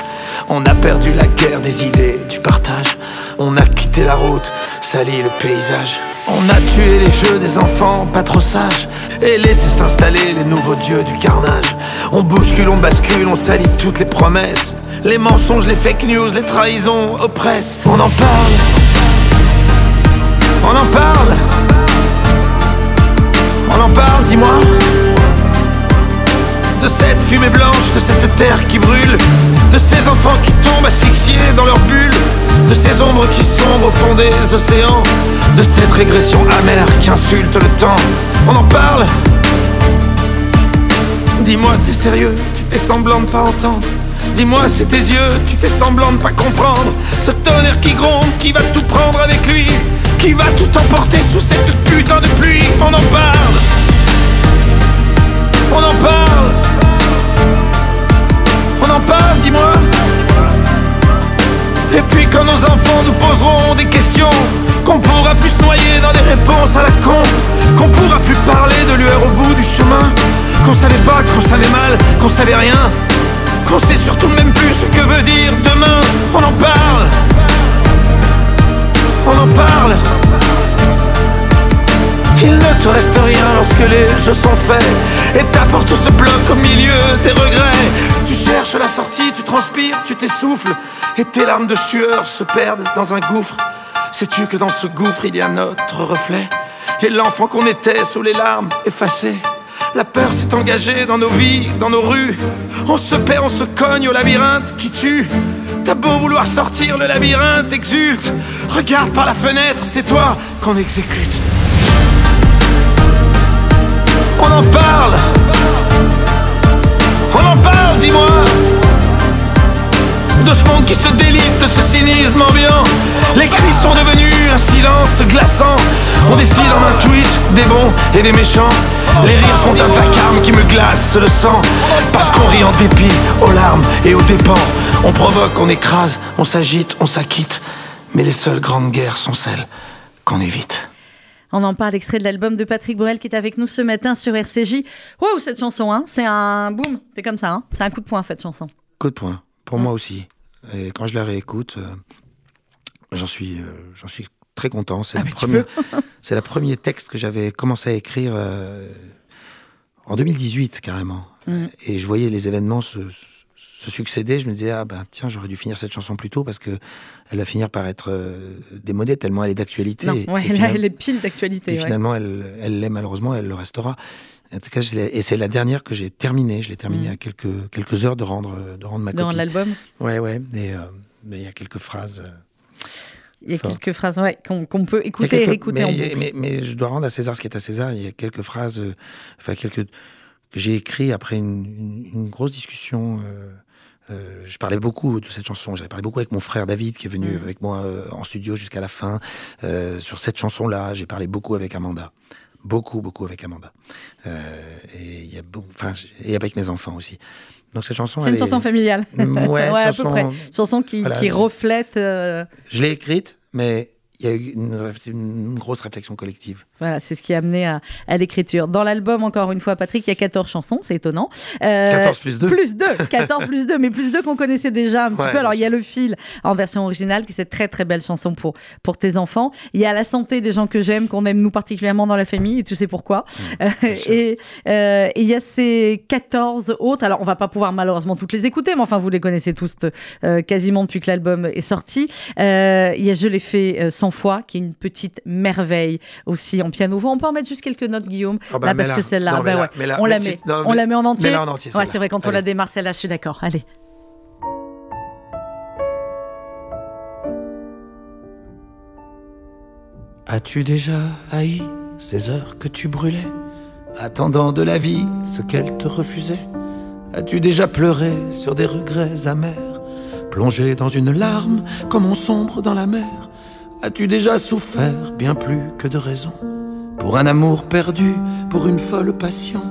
On a perdu la guerre des idées, du partage. On a quitté la route, sali le paysage. On a tué les jeux des enfants pas trop sages et laissé s'installer les nouveaux dieux du carnage. On bouscule, on bascule, on salit toutes les promesses. Les mensonges, les fake news, les trahisons oppressent. On en parle. On en parle. On en parle, dis-moi. Fumée blanche, de cette terre qui brûle, de ces enfants qui tombent asphyxiés dans leur bulle, de ces ombres qui sombrent au fond des océans, de cette régression amère qui insulte le temps. On en parle. Dis-moi, t'es sérieux, tu fais semblant de pas entendre. Dis-moi, c'est tes yeux, tu fais semblant de pas comprendre. Ce tonnerre qui gronde, qui va tout prendre avec lui, qui va tout emporter sous cette putain de pluie. On en parle, on en parle, en parle, dis-moi. Et puis quand nos enfants nous poseront des questions, qu'on pourra plus se noyer dans des réponses à la con, qu'on pourra plus parler de lueur au bout du chemin, qu'on savait pas, qu'on savait mal, qu'on savait rien. Qu'on sait surtout même plus ce que veut dire demain On en parle On en parle Il ne te reste rien lorsque les jeux sont faits Et ta porte se bloque au milieu des regrets Tu cherches la sortie, tu transpires, tu t'essouffles Et tes larmes de sueur se perdent dans un gouffre Sais-tu que dans ce gouffre il y a notre reflet? Et l'enfant qu'on était sous les larmes effacées la peur s'est engagée dans nos vies, dans nos rues. On se perd, on se cogne au labyrinthe qui tue. T'as beau vouloir sortir, le labyrinthe exulte. Regarde par la fenêtre, c'est toi qu'on exécute. On en parle. On en parle, dis-moi. De ce monde qui se délite, de ce cynisme ambiant. Les cris sont devenus un silence glaçant. On décide en un tweet des bons et des méchants. Les rires font un vacarme qui me glace le sang. Parce qu'on rit en dépit, aux larmes et aux dépens. On provoque, on écrase, on s'agite, on s'acquitte. Mais les seules grandes guerres sont celles qu'on évite on en parle, extrait de l'album de Patrick Borel qui est avec nous ce matin sur RCJ. Wow, cette chanson, hein, c'est un boom, c'est comme ça, hein, c'est un coup de poing cette chanson. Coup de poing, pour moi aussi. Et quand je la réécoute, euh, j'en suis, euh, j'en suis très content. C'est Ah, la première, c'est premier texte que j'avais commencé à écrire euh, en 2018 carrément. Et je voyais les événements se, se succéder. Je me disais ah ben tiens j'aurais dû finir cette chanson plus tôt parce que elle va finir par être euh, démodée tellement elle est d'actualité. Ouais, elle est pile d'actualité. et ouais. finalement, elle elle l'est malheureusement, elle le restera. En tout cas, je et c'est la dernière que j'ai terminée. Je l'ai terminée Mm. à quelques, quelques heures de rendre, de rendre ma Dans copie. l'album, Ouais, ouais. Et, euh, il y a quelques phrases. euh, il y a quelques phrases ouais, qu'on qu'on peut a écouter et réécouter en mais, boucle. mais, mais je dois rendre à César ce qui est à César. Il y a quelques phrases, euh, enfin quelques que j'ai écrit après une, une- une grosse discussion. euh, euh, je parlais beaucoup de cette chanson. J'avais parlé beaucoup avec mon frère David qui est venu Mm. avec moi euh, en studio jusqu'à la fin euh, sur cette chanson-là. J'ai parlé beaucoup avec Amanda, beaucoup beaucoup avec Amanda. Et il y a beaucoup, enfin et avec mes enfants aussi. Donc cette chanson, C'est une chanson familiale. Ouais, à peu chanson- près. Chanson qui, Voilà, qui je- reflète. Je l'ai écrite, mais il y a eu une, grosse réflexion collective. Voilà, c'est ce qui a amené à, à l'écriture. Dans l'album, encore une fois, Patrick, il y a 14 chansons, c'est étonnant. Euh, 14 plus 2. Plus 2, 14 plus 2, mais plus 2 qu'on connaissait déjà un petit Ouais, peu. Alors, il y a le fil en version originale, qui est cette très très belle chanson pour, pour tes enfants. Il y a la santé des gens que j'aime, qu'on aime nous particulièrement dans la famille, et tu sais pourquoi. Et euh, et il y a ces 14 autres. Alors, on va pas pouvoir malheureusement toutes les écouter, mais enfin, vous les connaissez tous euh, quasiment depuis que l'album est sorti. Euh, Il y a Je l'ai fait euh, 100 fois, qui est une petite merveille aussi en piano. On peut en mettre juste quelques notes, Guillaume, Ah bah, là, parce que celle-là, Non, bah on la met. non, on mais- la met en entier. mets-la en entier, Ouais, celle-là. c'est vrai, quand on la démarre, celle-là, je suis d'accord. Allez. As-tu déjà haï ces heures que tu brûlais, attendant de la vie ce qu'elle te refusait? As-tu déjà pleuré sur des regrets amers, plongé dans une larme comme on sombre dans la mer? As-tu déjà souffert bien plus que de raison pour un amour perdu, pour une folle passion?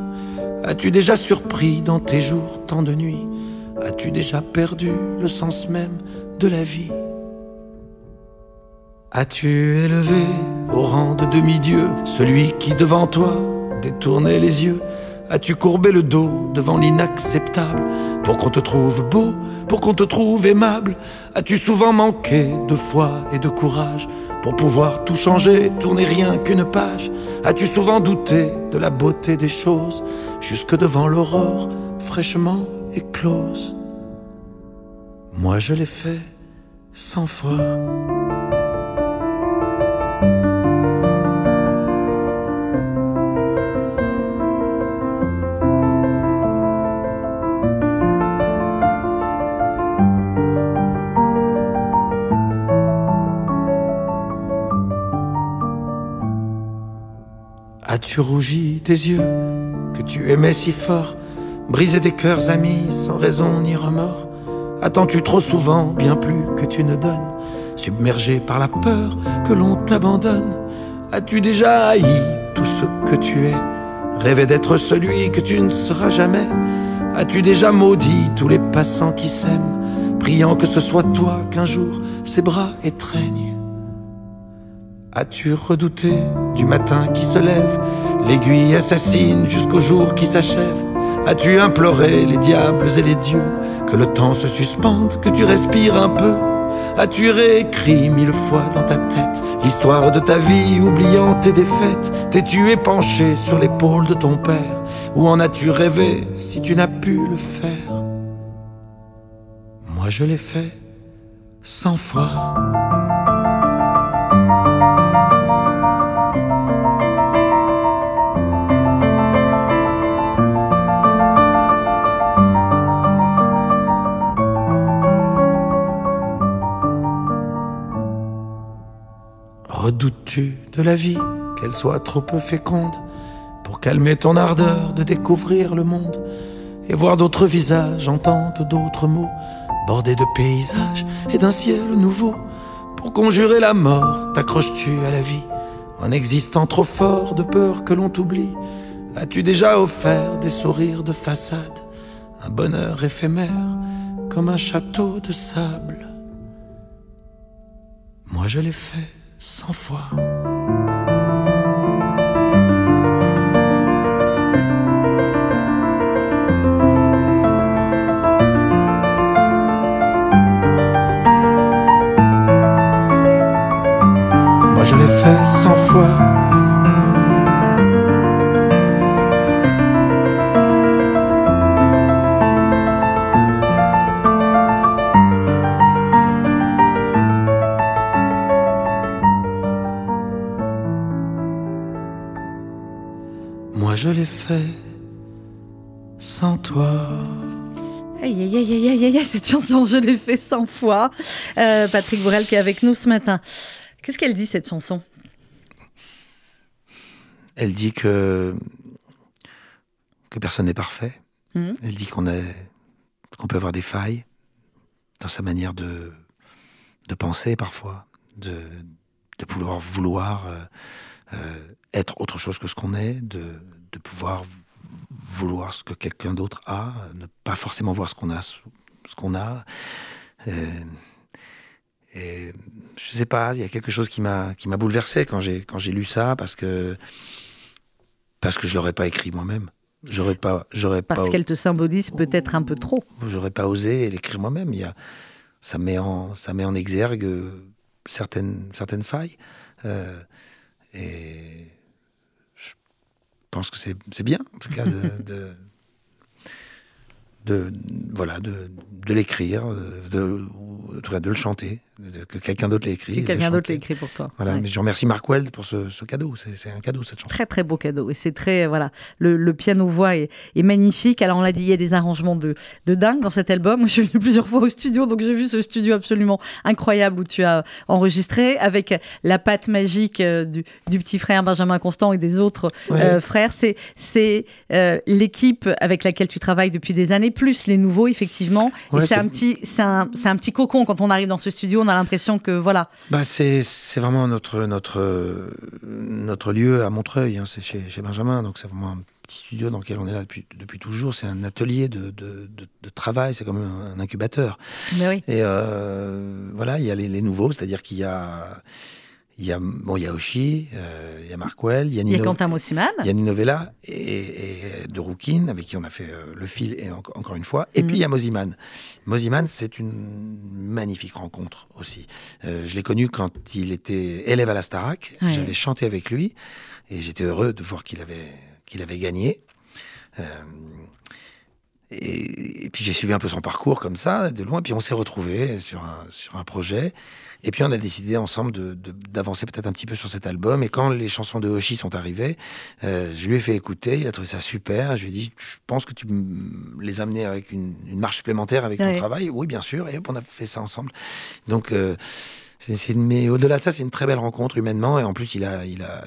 As-tu déjà surpris dans tes jours tant de nuits? As-tu déjà perdu le sens même de la vie? As-tu élevé au rang de demi-dieu celui qui devant toi détournait les yeux? As-tu courbé le dos devant l'inacceptable pour qu'on te trouve beau, pour qu'on te trouve aimable? As-tu souvent manqué de foi et de courage pour pouvoir tout changer, tourner rien qu'une page? As-tu souvent douté de la beauté des choses jusque devant l'aurore fraîchement éclose? Moi je l'ai fait cent fois. As-tu rougi des yeux que tu aimais si fort, brisé des cœurs amis sans raison ni remords? Attends-tu trop souvent bien plus que tu ne donnes, submergé par la peur que l'on t'abandonne? As-tu déjà haï tout ce que tu es, rêvé d'être celui que tu ne seras jamais? As-tu déjà maudit tous les passants qui s'aiment, priant que ce soit toi qu'un jour ses bras étreignent? As-tu redouté du matin qui se lève, l'aiguille assassine jusqu'au jour qui s'achève? As-tu imploré les diables et les dieux que le temps se suspende, que tu respires un peu? As-tu réécrit mille fois dans ta tête l'histoire de ta vie, oubliant tes défaites? T'es-tu épanché sur l'épaule de ton père? Ou en as-tu rêvé si tu n'as pu le faire? Moi je l'ai fait cent fois. Redoutes-tu de la vie qu'elle soit trop peu féconde pour calmer ton ardeur de découvrir le monde et voir d'autres visages, entendre d'autres mots, bordés de paysages et d'un ciel nouveau? Pour conjurer la mort, t'accroches-tu à la vie en existant trop fort de peur que l'on t'oublie? As-tu déjà offert des sourires de façade, un bonheur éphémère comme un château de sable? Moi je l'ai fait cent fois. Moi je l'ai fait cent fois. Chanson, je l'ai fait 100 fois. Euh, Patrick Bourrel qui est avec nous ce matin. Qu'est-ce qu'elle dit, cette chanson? Elle dit que, que personne n'est parfait. Mhm. Elle dit qu'on qu'on peut avoir des failles dans sa manière de, de penser parfois, de, de pouvoir vouloir euh, euh, être autre chose que ce qu'on est, de, de pouvoir vouloir ce que quelqu'un d'autre a, ne pas forcément voir ce qu'on a, ce qu'on a. Euh, et je sais pas, il y a quelque chose qui m'a qui m'a bouleversé quand j'ai quand j'ai lu ça parce que parce que je l'aurais pas écrit moi-même. J'aurais pas j'aurais pas Parce qu'elle te symbolise peut-être un peu trop. j'aurais pas osé l'écrire moi-même. Il y a ça met en ça met en exergue certaines certaines failles euh, et je pense que c'est c'est bien en tout cas de, de de voilà de, de l'écrire de en tout cas, de le chanter. de- que quelqu'un d'autre l'ait écrit Que quelqu'un d'autre l'a chanter. écrit pour toi. voilà Ouais. mais je remercie Mark Weld pour ce, ce cadeau c'est un cadeau cette chanson Très très beau cadeau et c'est très voilà le, le piano voix est, est magnifique alors on l'a dit il y a des arrangements de, de dingue dans cet album Moi, je suis venue plusieurs fois au studio donc j'ai vu ce studio absolument incroyable où tu as enregistré avec la patte magique euh, du, du petit frère Benjamin Constant et des autres Ouais. euh, frères c'est c'est euh, l'équipe avec laquelle tu travailles depuis des années plus les nouveaux effectivement Ouais, et c'est un petit c'est un, c'est un petit cocon quand on arrive dans ce studio on a l'impression que voilà Bah, c'est, c'est vraiment notre, notre, notre lieu à Montreuil, hein, c'est chez, chez Benjamin, donc c'est vraiment un petit studio dans lequel on est là depuis, depuis toujours. C'est un atelier de, de, de- de travail, c'est comme un, un incubateur. mais oui Et euh, voilà, il y a les, les nouveaux, c'est-à-dire qu'il y a, il y a, bon, il y a Oshi, euh, il y a Markwell, il y a il y a Nino, Quentin Mossiman il y a Nino Vella et, et de Rookin, avec qui on a fait euh, le fil et en- encore une fois. Et Mhm. puis il y a Moziman. Moziman, c'est une magnifique rencontre aussi. Euh, je l'ai connu quand il était élève à la Starac. Ouais. J'avais chanté avec lui et j'étais heureux de voir qu'il avait, qu'il avait gagné. Et, et puis j'ai suivi un peu son parcours comme ça, de loin. Puis on s'est retrouvés sur un, sur un projet. Et puis on a décidé ensemble de- de- d'avancer peut-être un petit peu sur cet album. Et quand les chansons de Hoshi sont arrivées, euh, je lui ai fait écouter. Il a trouvé ça super. Je lui ai dit, je pense que tu les amener avec une, une marche supplémentaire avec Ouais. ton travail? Oui, bien sûr. Et hop, on a fait ça ensemble. Donc, euh, mais au-delà de ça, c'est une très belle rencontre humainement. Et en plus, il a, il a,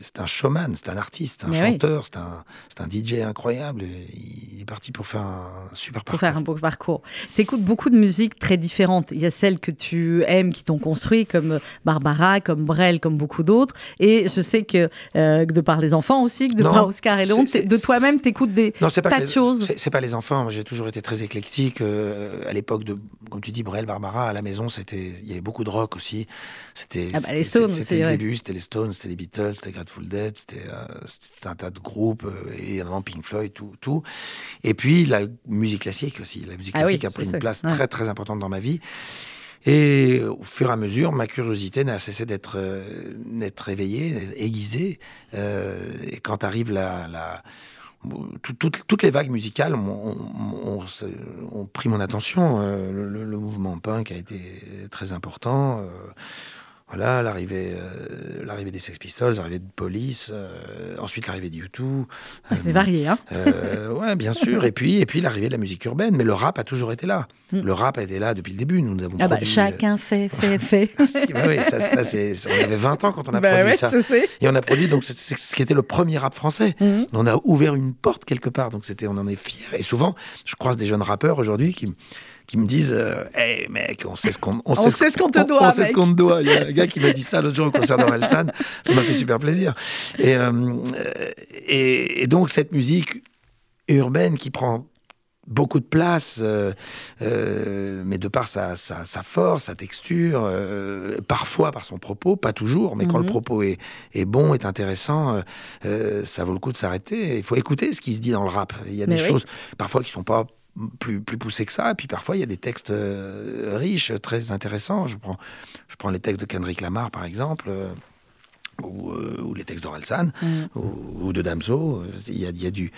c'est un showman, c'est un artiste, un Mais oui. chanteur, c'est un, c'est un DJ incroyable. Il est parti pour faire un super pour parcours. faire un beau parcours. Tu écoutes beaucoup de musiques très différentes. Il y a celles que tu aimes, qui t'ont construit, comme Barbara, comme Brel, comme beaucoup d'autres. Et je sais que, euh, de par les enfants aussi, que de Non, par Oscar et Léon, c'est- de c'est- toi-même, tu écoutes des Non, c'est pas tas de les, choses. C'est, c'est pas les enfants. J'ai toujours été très éclectique. euh, à l'époque de, comme tu dis, Brel, Barbara, à la maison, c'était, il y avait beaucoup de rock aussi. C'était, Ah bah, les Stones c'était aussi, le ouais. début. C'était les Stones, c'était les Beatles, c'était Grateful Dead, c'était, euh, un tas de groupes euh, et évidemment Pink Floyd, tout, tout. Et puis la musique classique aussi. La musique Ah oui, classique a pris une place Ouais. très très importante dans ma vie. Et au fur et à mesure, ma curiosité n'a cessé d'être euh, éveillée, aiguisée. Euh, et quand arrive la, la tout- toutes- les vagues musicales ont, pris mon attention. Euh, le, le mouvement punk a été très important. Voilà, l'arrivée, euh, l'arrivée des Sex Pistols, l'arrivée de Police, euh, ensuite l'arrivée de U2. Ah, C'est varié, hein Euh, ouais, bien sûr. Et puis, et puis l'arrivée de la musique urbaine. Mais le rap a toujours été là. Mm. Le rap a été là depuis le début. Nous, nous avons Ah bah, produit, euh, chacun fait, fait, fait. bah oui, ça, ça, c'est, on avait 20 ans quand on a Bah produit ouais, ça. Et on a produit donc c'est, c'est ce qui était le premier rap français. Mhm. On a ouvert une porte quelque part, donc c'était, on en est fiers. Et souvent, je croise des jeunes rappeurs aujourd'hui qui, qui me disent, euh, hey mec, on sait ce qu'on, On sait ce qu'on te on- doit, on sait ce qu'on te doit. Il y a un gars qui m'a dit ça l'autre jour au concert d'Orelsan, ça m'a fait super plaisir. Et, euh, euh, et, et donc cette musique urbaine qui prend beaucoup de place, euh, mais de par sa, sa, sa force, sa texture, parfois par son propos, pas toujours, mais quand Mhm. le propos est, est bon, est intéressant, ça vaut le coup de s'arrêter. Il faut écouter ce qui se dit dans le rap. Il y a Mais des oui. choses parfois qui sont pas plus, plus poussées que ça, et puis parfois il y a des textes euh, riches, très intéressants. Je prends, je prends les textes de Kendrick Lamar, par exemple. euh, ou, euh, ou les textes d'Orelsan, Mhm. ou, ou de Damso, il y a, il y a du,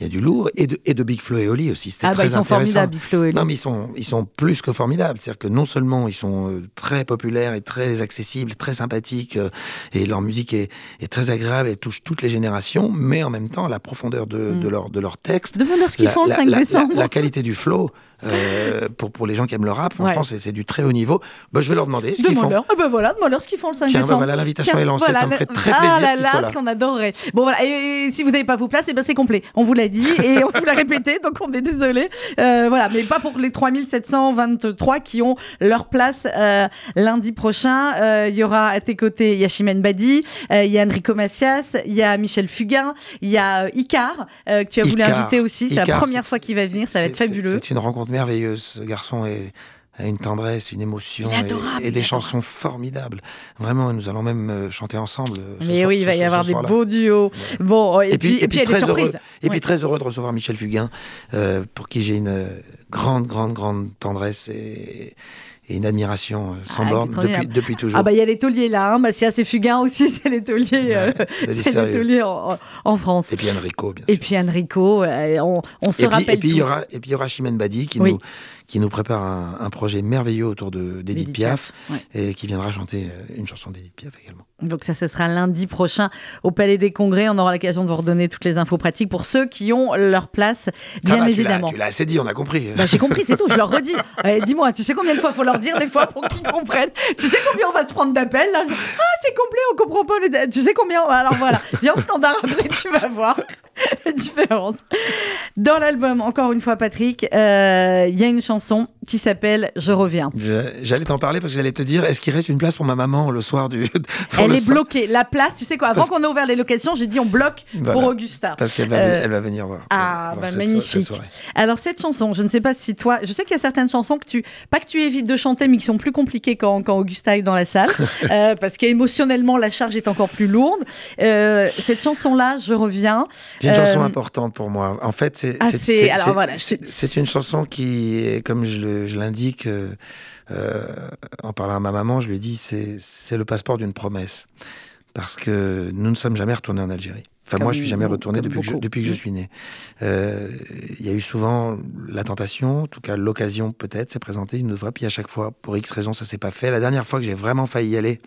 il y a du lourd et de, et de Big Flo et Oli aussi. C'était Ah bah très ils sont intéressant. formidables, Big Flo et Oli. Non, mais ils sont, ils sont plus que formidables. C'est-à-dire que non seulement ils sont euh, très populaires et très accessibles, très sympathiques, euh, et leur musique est, est très agréable et touche toutes les générations, mais en même temps, la profondeur de, Mm. de leur, de leur texte, ce qu'ils font la- 5 la- décembre. la- la qualité du flow, euh, pour, pour les gens qui aiment le rap, franchement, Ouais. c'est c'est du très haut niveau. Bah, je vais leur demander ce qu'ils font. Demande-leur. Ah bah voilà, demande-leur ce qu'ils font le 5 Tiens, bah voilà, l'invitation est lancée, voilà, ça me ferait très ah plaisir là qu'ils là, là. ce qu'on adorerait. Bon voilà, et, si vous n'avez pas vos places, et ben c'est complet. On vous l'a dit et on vous l'a répété, donc on est désolé. Euh, voilà, mais pas pour les 3723 qui ont leur place euh, lundi prochain. Il y aura à tes côtés, il y a Chimène Badi, il y a Enrico Macias, il y a Michel Fugain, il y a Icar que tu as voulu inviter aussi. C'est la première fois qu'il va venir, ça va être fabuleux. C'est une rencontre merveilleuse. Ce garçon est, a une tendresse, une émotion et- des chansons formidables. Vraiment, nous allons même euh, chanter ensemble. euh, ce Mais soir- oui, il ce- va y ce- avoir des beaux duos. Bon, et, Et puis, et très heureux, et puis très heureux de recevoir Michel Fugain, euh, pour qui j'ai une grande, grande, grande tendresse et, et une admiration euh, sans Ah, borne depuis, toujours. Ah bah il y a les tauliers là, hein. Macias et Fugain aussi, c'est les tauliers, euh, Ouais, vas-y, c'est les tauliers en, France. Et puis Enrico, bien Et sûr. puis Enrico, euh, on, on se et puis, rappelle et puis il y aura et puis il y aura Chimène Badi qui Oui. nous qui nous prépare un, un projet merveilleux autour de d'Edith Piaf, ouais. et qui viendra chanter euh, une chanson d'Edith Piaf également. Donc ça, ce sera lundi prochain au Palais des Congrès. On aura l'occasion de vous redonner toutes les infos pratiques pour ceux qui ont leur place, bien tu l'as- évidemment. Tu l'as assez dit, on a compris. Bah, j'ai compris, c'est tout, je leur redis. Dis-moi, tu sais combien de fois faut leur dire des fois pour qu'ils comprennent Tu sais combien on va se prendre d'appels là Ah, c'est complet, on comprend pas. Le... Tu sais combien Alors voilà, viens standard après, tu vas voir la différence. Dans l'album, encore une fois, Patrick, euh, il y a une chanson qui s'appelle Je reviens. Je- J'allais t'en parler parce que j'allais te dire, est-ce qu'il reste une place pour ma maman le soir du. Elle le est soir- bloquée. La place, tu sais quoi, avant Parce- qu'on ait ouvert les locations, j'ai dit on bloque Voilà. pour Augusta. Parce qu'elle va, Euh, elle va venir voir. ah, voir bah, cette- magnifique. cette. Alors cette chanson, je ne sais pas si toi, je sais qu'il y a certaines chansons que tu, pas que tu évites de chanter, mais qui sont plus compliquées quand, quand Augusta est dans la salle, euh, parce qu'émotionnellement la charge est encore plus lourde. Euh, cette chanson-là, je reviens. C'est une Euh, chanson importante pour moi. En fait, c'est Ah, voilà, une chanson qui, comme je l'indique, euh, euh, en parlant à ma maman, je lui ai dit, c'est le passeport d'une promesse. Parce que nous ne sommes jamais retournés en Algérie. Enfin, moi, je suis jamais retourné comme depuis que, je, beaucoup. depuis que je Mm. suis né. Euh, Il y a eu souvent la tentation, en tout cas l'occasion peut-être, s'est présentée une autre fois, puis à chaque fois, pour X raisons, ça s'est pas fait. La dernière fois que j'ai vraiment failli y aller,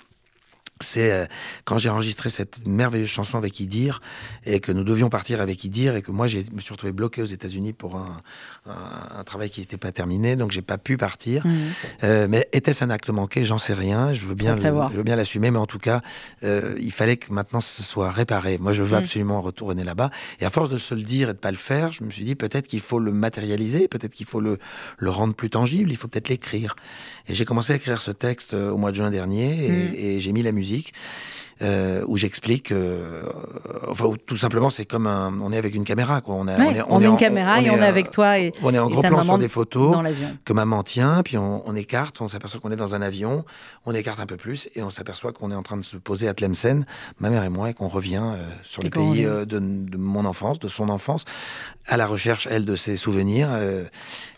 c'est euh, quand j'ai enregistré cette merveilleuse chanson avec Idir et que nous devions partir avec Idir et que moi je me suis retrouvé bloqué aux États-Unis pour un, un- un travail qui n'était pas terminé, donc j'ai pas pu partir. Mhm. Euh, mais était-ce un acte manqué? J'en sais rien. Je veux bien, le- je veux bien l'assumer, mais en tout cas, euh, il fallait que maintenant ce soit réparé. Moi, je veux Mm. absolument retourner là-bas. Et à force de se le dire et de pas le faire, je me suis dit peut-être qu'il faut le matérialiser, peut-être qu'il faut le, le rendre plus tangible. Il faut peut-être l'écrire. Et j'ai commencé à écrire ce texte euh, au mois de juin dernier, et, Mm. et j'ai mis la musique musique euh, où j'explique, euh, enfin, où tout simplement, c'est comme un, on est avec une caméra, quoi. On, a, Ouais, on, est a une en- caméra et on est avec toi et, On est en gros plan sur des photos dans que maman tient, puis on, on écarte, on s'aperçoit qu'on est dans un avion, on écarte un peu plus et on s'aperçoit qu'on est en train de se poser à Tlemcen, ma mère et moi, et qu'on revient euh, sur le pays est- euh, de, de mon enfance, de son enfance, à la recherche, elle, de ses souvenirs, euh,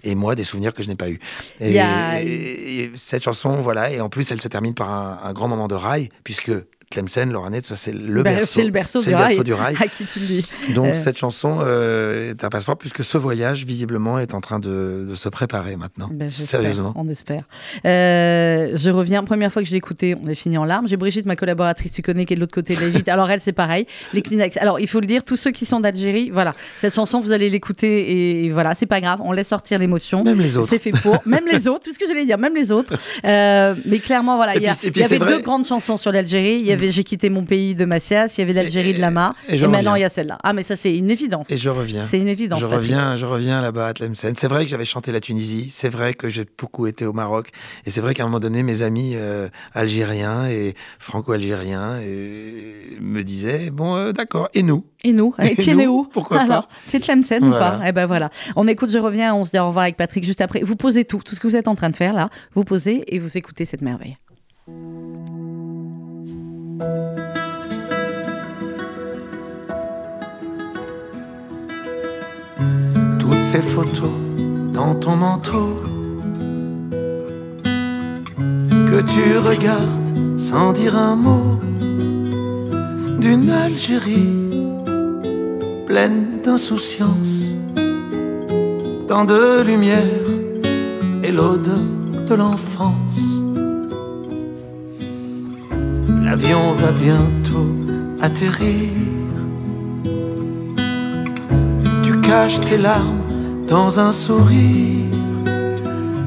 et moi, des souvenirs que je n'ai pas eus. Et, Il y a- et- et cette chanson, voilà, et en plus, elle se termine par un, un grand moment de rail, puisque Tlemcen, Loranet, tout ça, c'est le Bah, berceau. le berceau, du, le berceau rail, du rail. À qui tu dis Donc Euh. cette chanson euh, est un passeport puisque ce voyage visiblement est en train de, de se préparer maintenant. Ben, Sérieusement. On espère. Euh, je reviens, première fois que je l'ai écouté, on a fini en larmes. J'ai Brigitte, ma collaboratrice, tu connais, qui est de l'autre côté de la. Alors elle, c'est pareil. Les Kleenex. Alors il faut le dire, tous ceux qui sont d'Algérie, voilà, cette chanson, vous allez l'écouter et, et voilà, c'est pas grave, on laisse sortir l'émotion. Même les autres. C'est fait pour. Même les autres, tout ce que j'allais dire, même les autres. Mais clairement, voilà, il y, avait vrai- deux grandes chansons sur l'Algérie. Il y avait J'ai quitté mon pays de Macias, il y avait l'Algérie de Lama. et Et, maintenant, il y a celle-là. Ah, mais ça, c'est une évidence. Et je reviens. C'est une évidence. Je Patrick. reviens, je reviens là-bas à Tlemcen. C'est vrai que j'avais chanté la Tunisie. C'est vrai que j'ai beaucoup été au Maroc. Et c'est vrai qu'à un moment donné, mes amis euh, algériens et franco-algériens et me disaient bon, euh, d'accord. Et nous? Et nous? Et Et nous où? Pourquoi pas? Alors, de Tlemcen ou pas? Eh ben voilà. On écoute, je reviens, on se dit au revoir avec Patrick juste après. Vous posez tout, tout ce que vous êtes en train de faire là, vous posez et vous écoutez cette merveille. Toutes ces photos dans ton manteau que tu regardes sans dire un mot d'une Algérie pleine d'insouciance, tant de lumière et l'odeur de l'enfance. L'avion va bientôt atterrir. Tu caches tes larmes dans un sourire.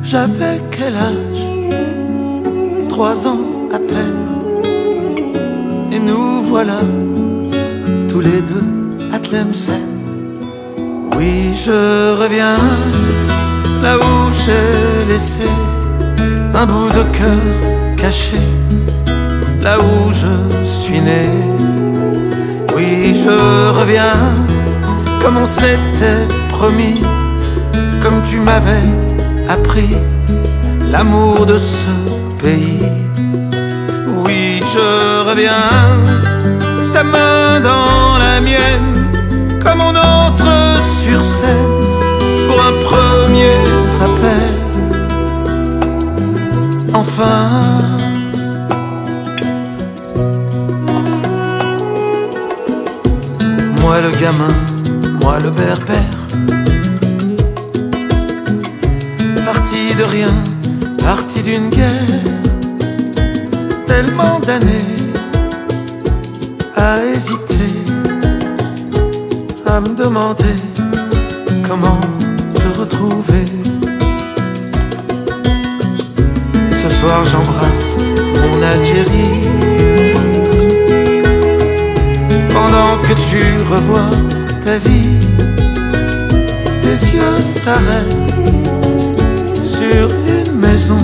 J'avais quel âge? Trois ans à peine. Et nous voilà tous les deux à Tlemcen. Oui, je reviens là où j'ai laissé un bout de cœur caché, là où je suis né. Oui, je reviens comme on s'était promis, comme tu m'avais appris l'amour de ce pays. Oui, je reviens, ta main dans la mienne, comme on entre sur scène pour un premier rappel. Enfin. Le gamin, moi le berbère. Parti de rien, parti d'une guerre. Tellement d'années à hésiter, à me demander comment te retrouver. Ce soir j'embrasse mon Algérie pendant que tu revois ta vie, tes yeux s'arrêtent sur une maison.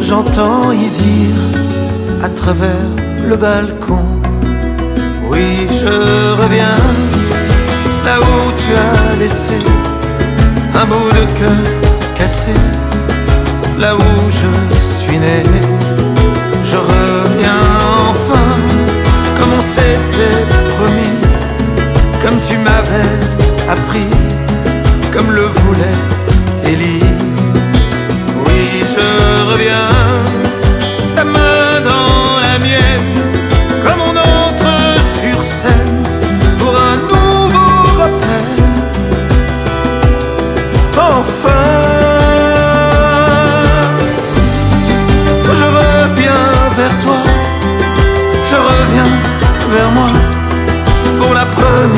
J'entends y dire à travers le balcon. Oui, je reviens là où tu as laissé un bout de cœur cassé, là où je suis né. Je reviens on s'était promis, comme tu m'avais appris, comme le voulait Élie. Oui, je reviens,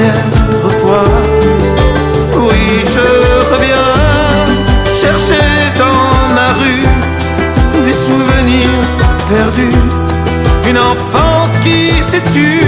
la première fois. Oui, je reviens chercher dans ma rue des souvenirs perdus, une enfance qui s'est tue.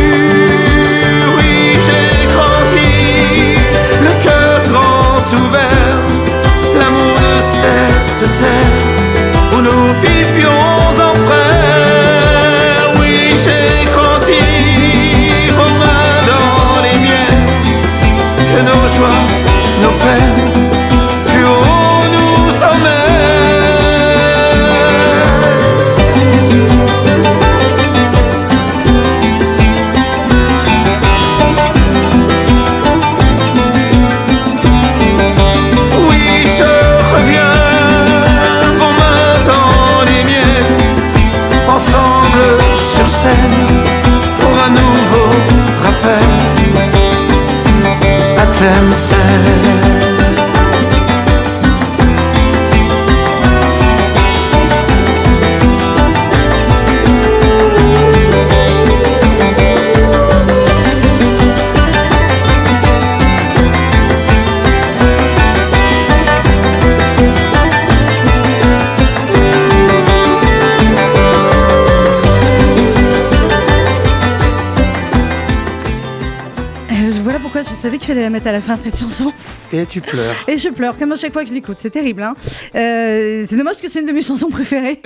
Cette chanson. Et tu pleures. Et je pleure comme à chaque fois que je l'écoute. C'est terrible. Hein Euh, c'est dommage que c'est une de mes chansons préférées.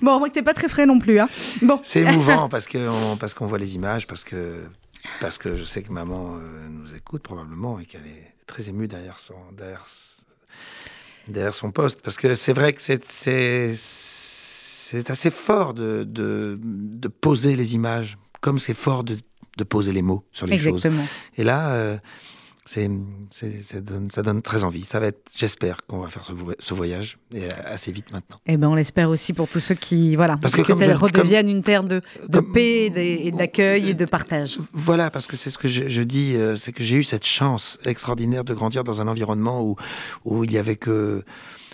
Bon, moi que t'es pas très frais non plus. Hein. Bon. C'est émouvant parce que on- parce qu'on voit les images, parce que parce que je sais que maman euh, nous écoute probablement et qu'elle est très émue derrière son derrière, son poste. Parce que c'est vrai que c'est c'est assez fort de, de de poser les images, comme c'est fort de de poser les mots sur les choses. Exactement. Et là. euh, c'est, ça, donne, ça donne très envie. Ça va être, j'espère qu'on va faire ce, vo- ce voyage et assez vite maintenant. Eh ben, on l'espère aussi pour tous ceux qui, voilà, Parce que, ça redevienne une terre de, de comme- paix et et d'accueil et de partage. Voilà, parce que c'est ce que je, je dis, euh, c'est que j'ai eu cette chance extraordinaire de grandir dans un environnement où, où il y avait que,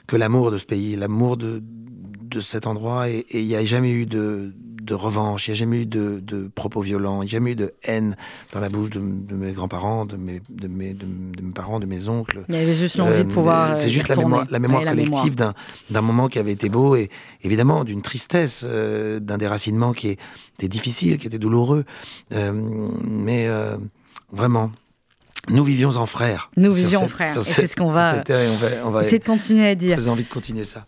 que l'amour de ce pays, l'amour de, de cet endroit, et et il n'y a jamais eu de, de revanche, il n'y a jamais eu de, de propos violents, il n'y a jamais eu de haine dans la bouche de, de mes grands-parents, de mes, de, mes, de, de mes parents, de mes oncles. Il y avait juste l'envie de Euh, pouvoir. C'est euh, juste la mémoire, retourner. la mémoire Ouais, la collective d'un moment qui avait été beau et évidemment d'une tristesse, euh, d'un déracinement qui était difficile, qui était douloureux. Euh, mais vraiment, nous vivions en frères. Nous vivions en frères. c'est ce qu'on va- on va, on va Essayer de continuer à dire. très envie de continuer ça.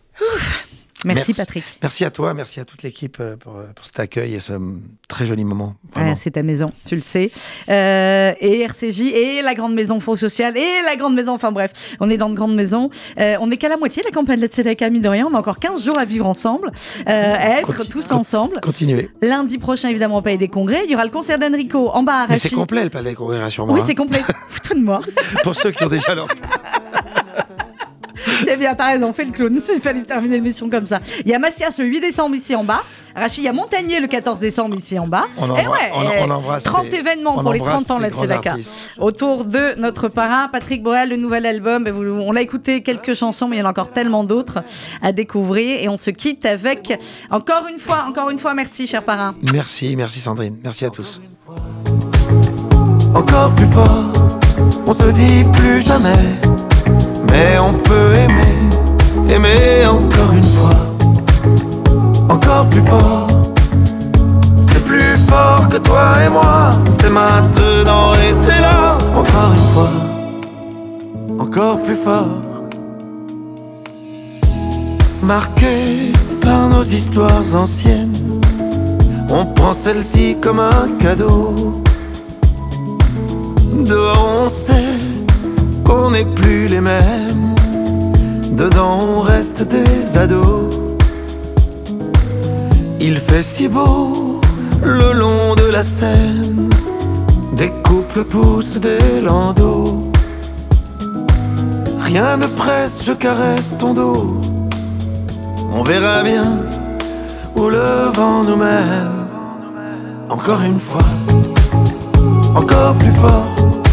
Merci, Merci. Patrick. Merci à toi, merci à toute l'équipe euh, pour, pour cet accueil et ce hum, très joli moment. Ouais, c'est ta maison, tu le sais. Euh, et RCJ et la grande maison Fonds Social et la grande maison. Enfin bref, on est dans de grandes maisons. Euh, on n'est qu'à la moitié de la campagne de la Tzedaka, mine de rien. On a encore 15 jours à vivre ensemble, euh, à être tous ensemble. Continuez. Lundi prochain, évidemment, au Palais des Congrès. Il y aura le concert d'Enrico en bas à Mais c'est complet le palais des congrès, rassure-moi. Oui, hein. c'est complet. Fous-toi de moi. Pour ceux qui ont déjà leur C'est bien, t'as raison, fais le clown. J'ai failli terminer l'émission comme ça. Il y a Massias le 8 décembre ici en bas. Rachid, il y a Montagnier le 14 décembre ici en bas. On, Eh embra- ouais, on, eh, on embrasse 30 ces- événements on pour les embrasse 30 ans de la Tzedaka. Autour de notre parrain, Patrick Boel, le nouvel album. On l'a écouté quelques chansons, mais il y en a encore tellement d'autres à découvrir. Et on se quitte avec, encore une fois, encore une fois, merci, cher parrain. Merci, merci Sandrine, merci à tous. encore plus fort. On se dit plus jamais, mais on peut aimer, aimer encore une fois, encore plus fort. C'est plus fort que toi et moi, c'est maintenant et c'est là, encore une fois, encore plus fort. Marqué par nos histoires anciennes, on prend celle-ci comme un cadeau. Dehors on sait qu'on n'est plus les mêmes. Dedans on reste des ados. Il fait si beau le long de la Seine. Des couples poussent des landaux. Rien ne presse, je caresse ton dos. On verra bien où le vent nous mène. Encore une fois encore plus fort.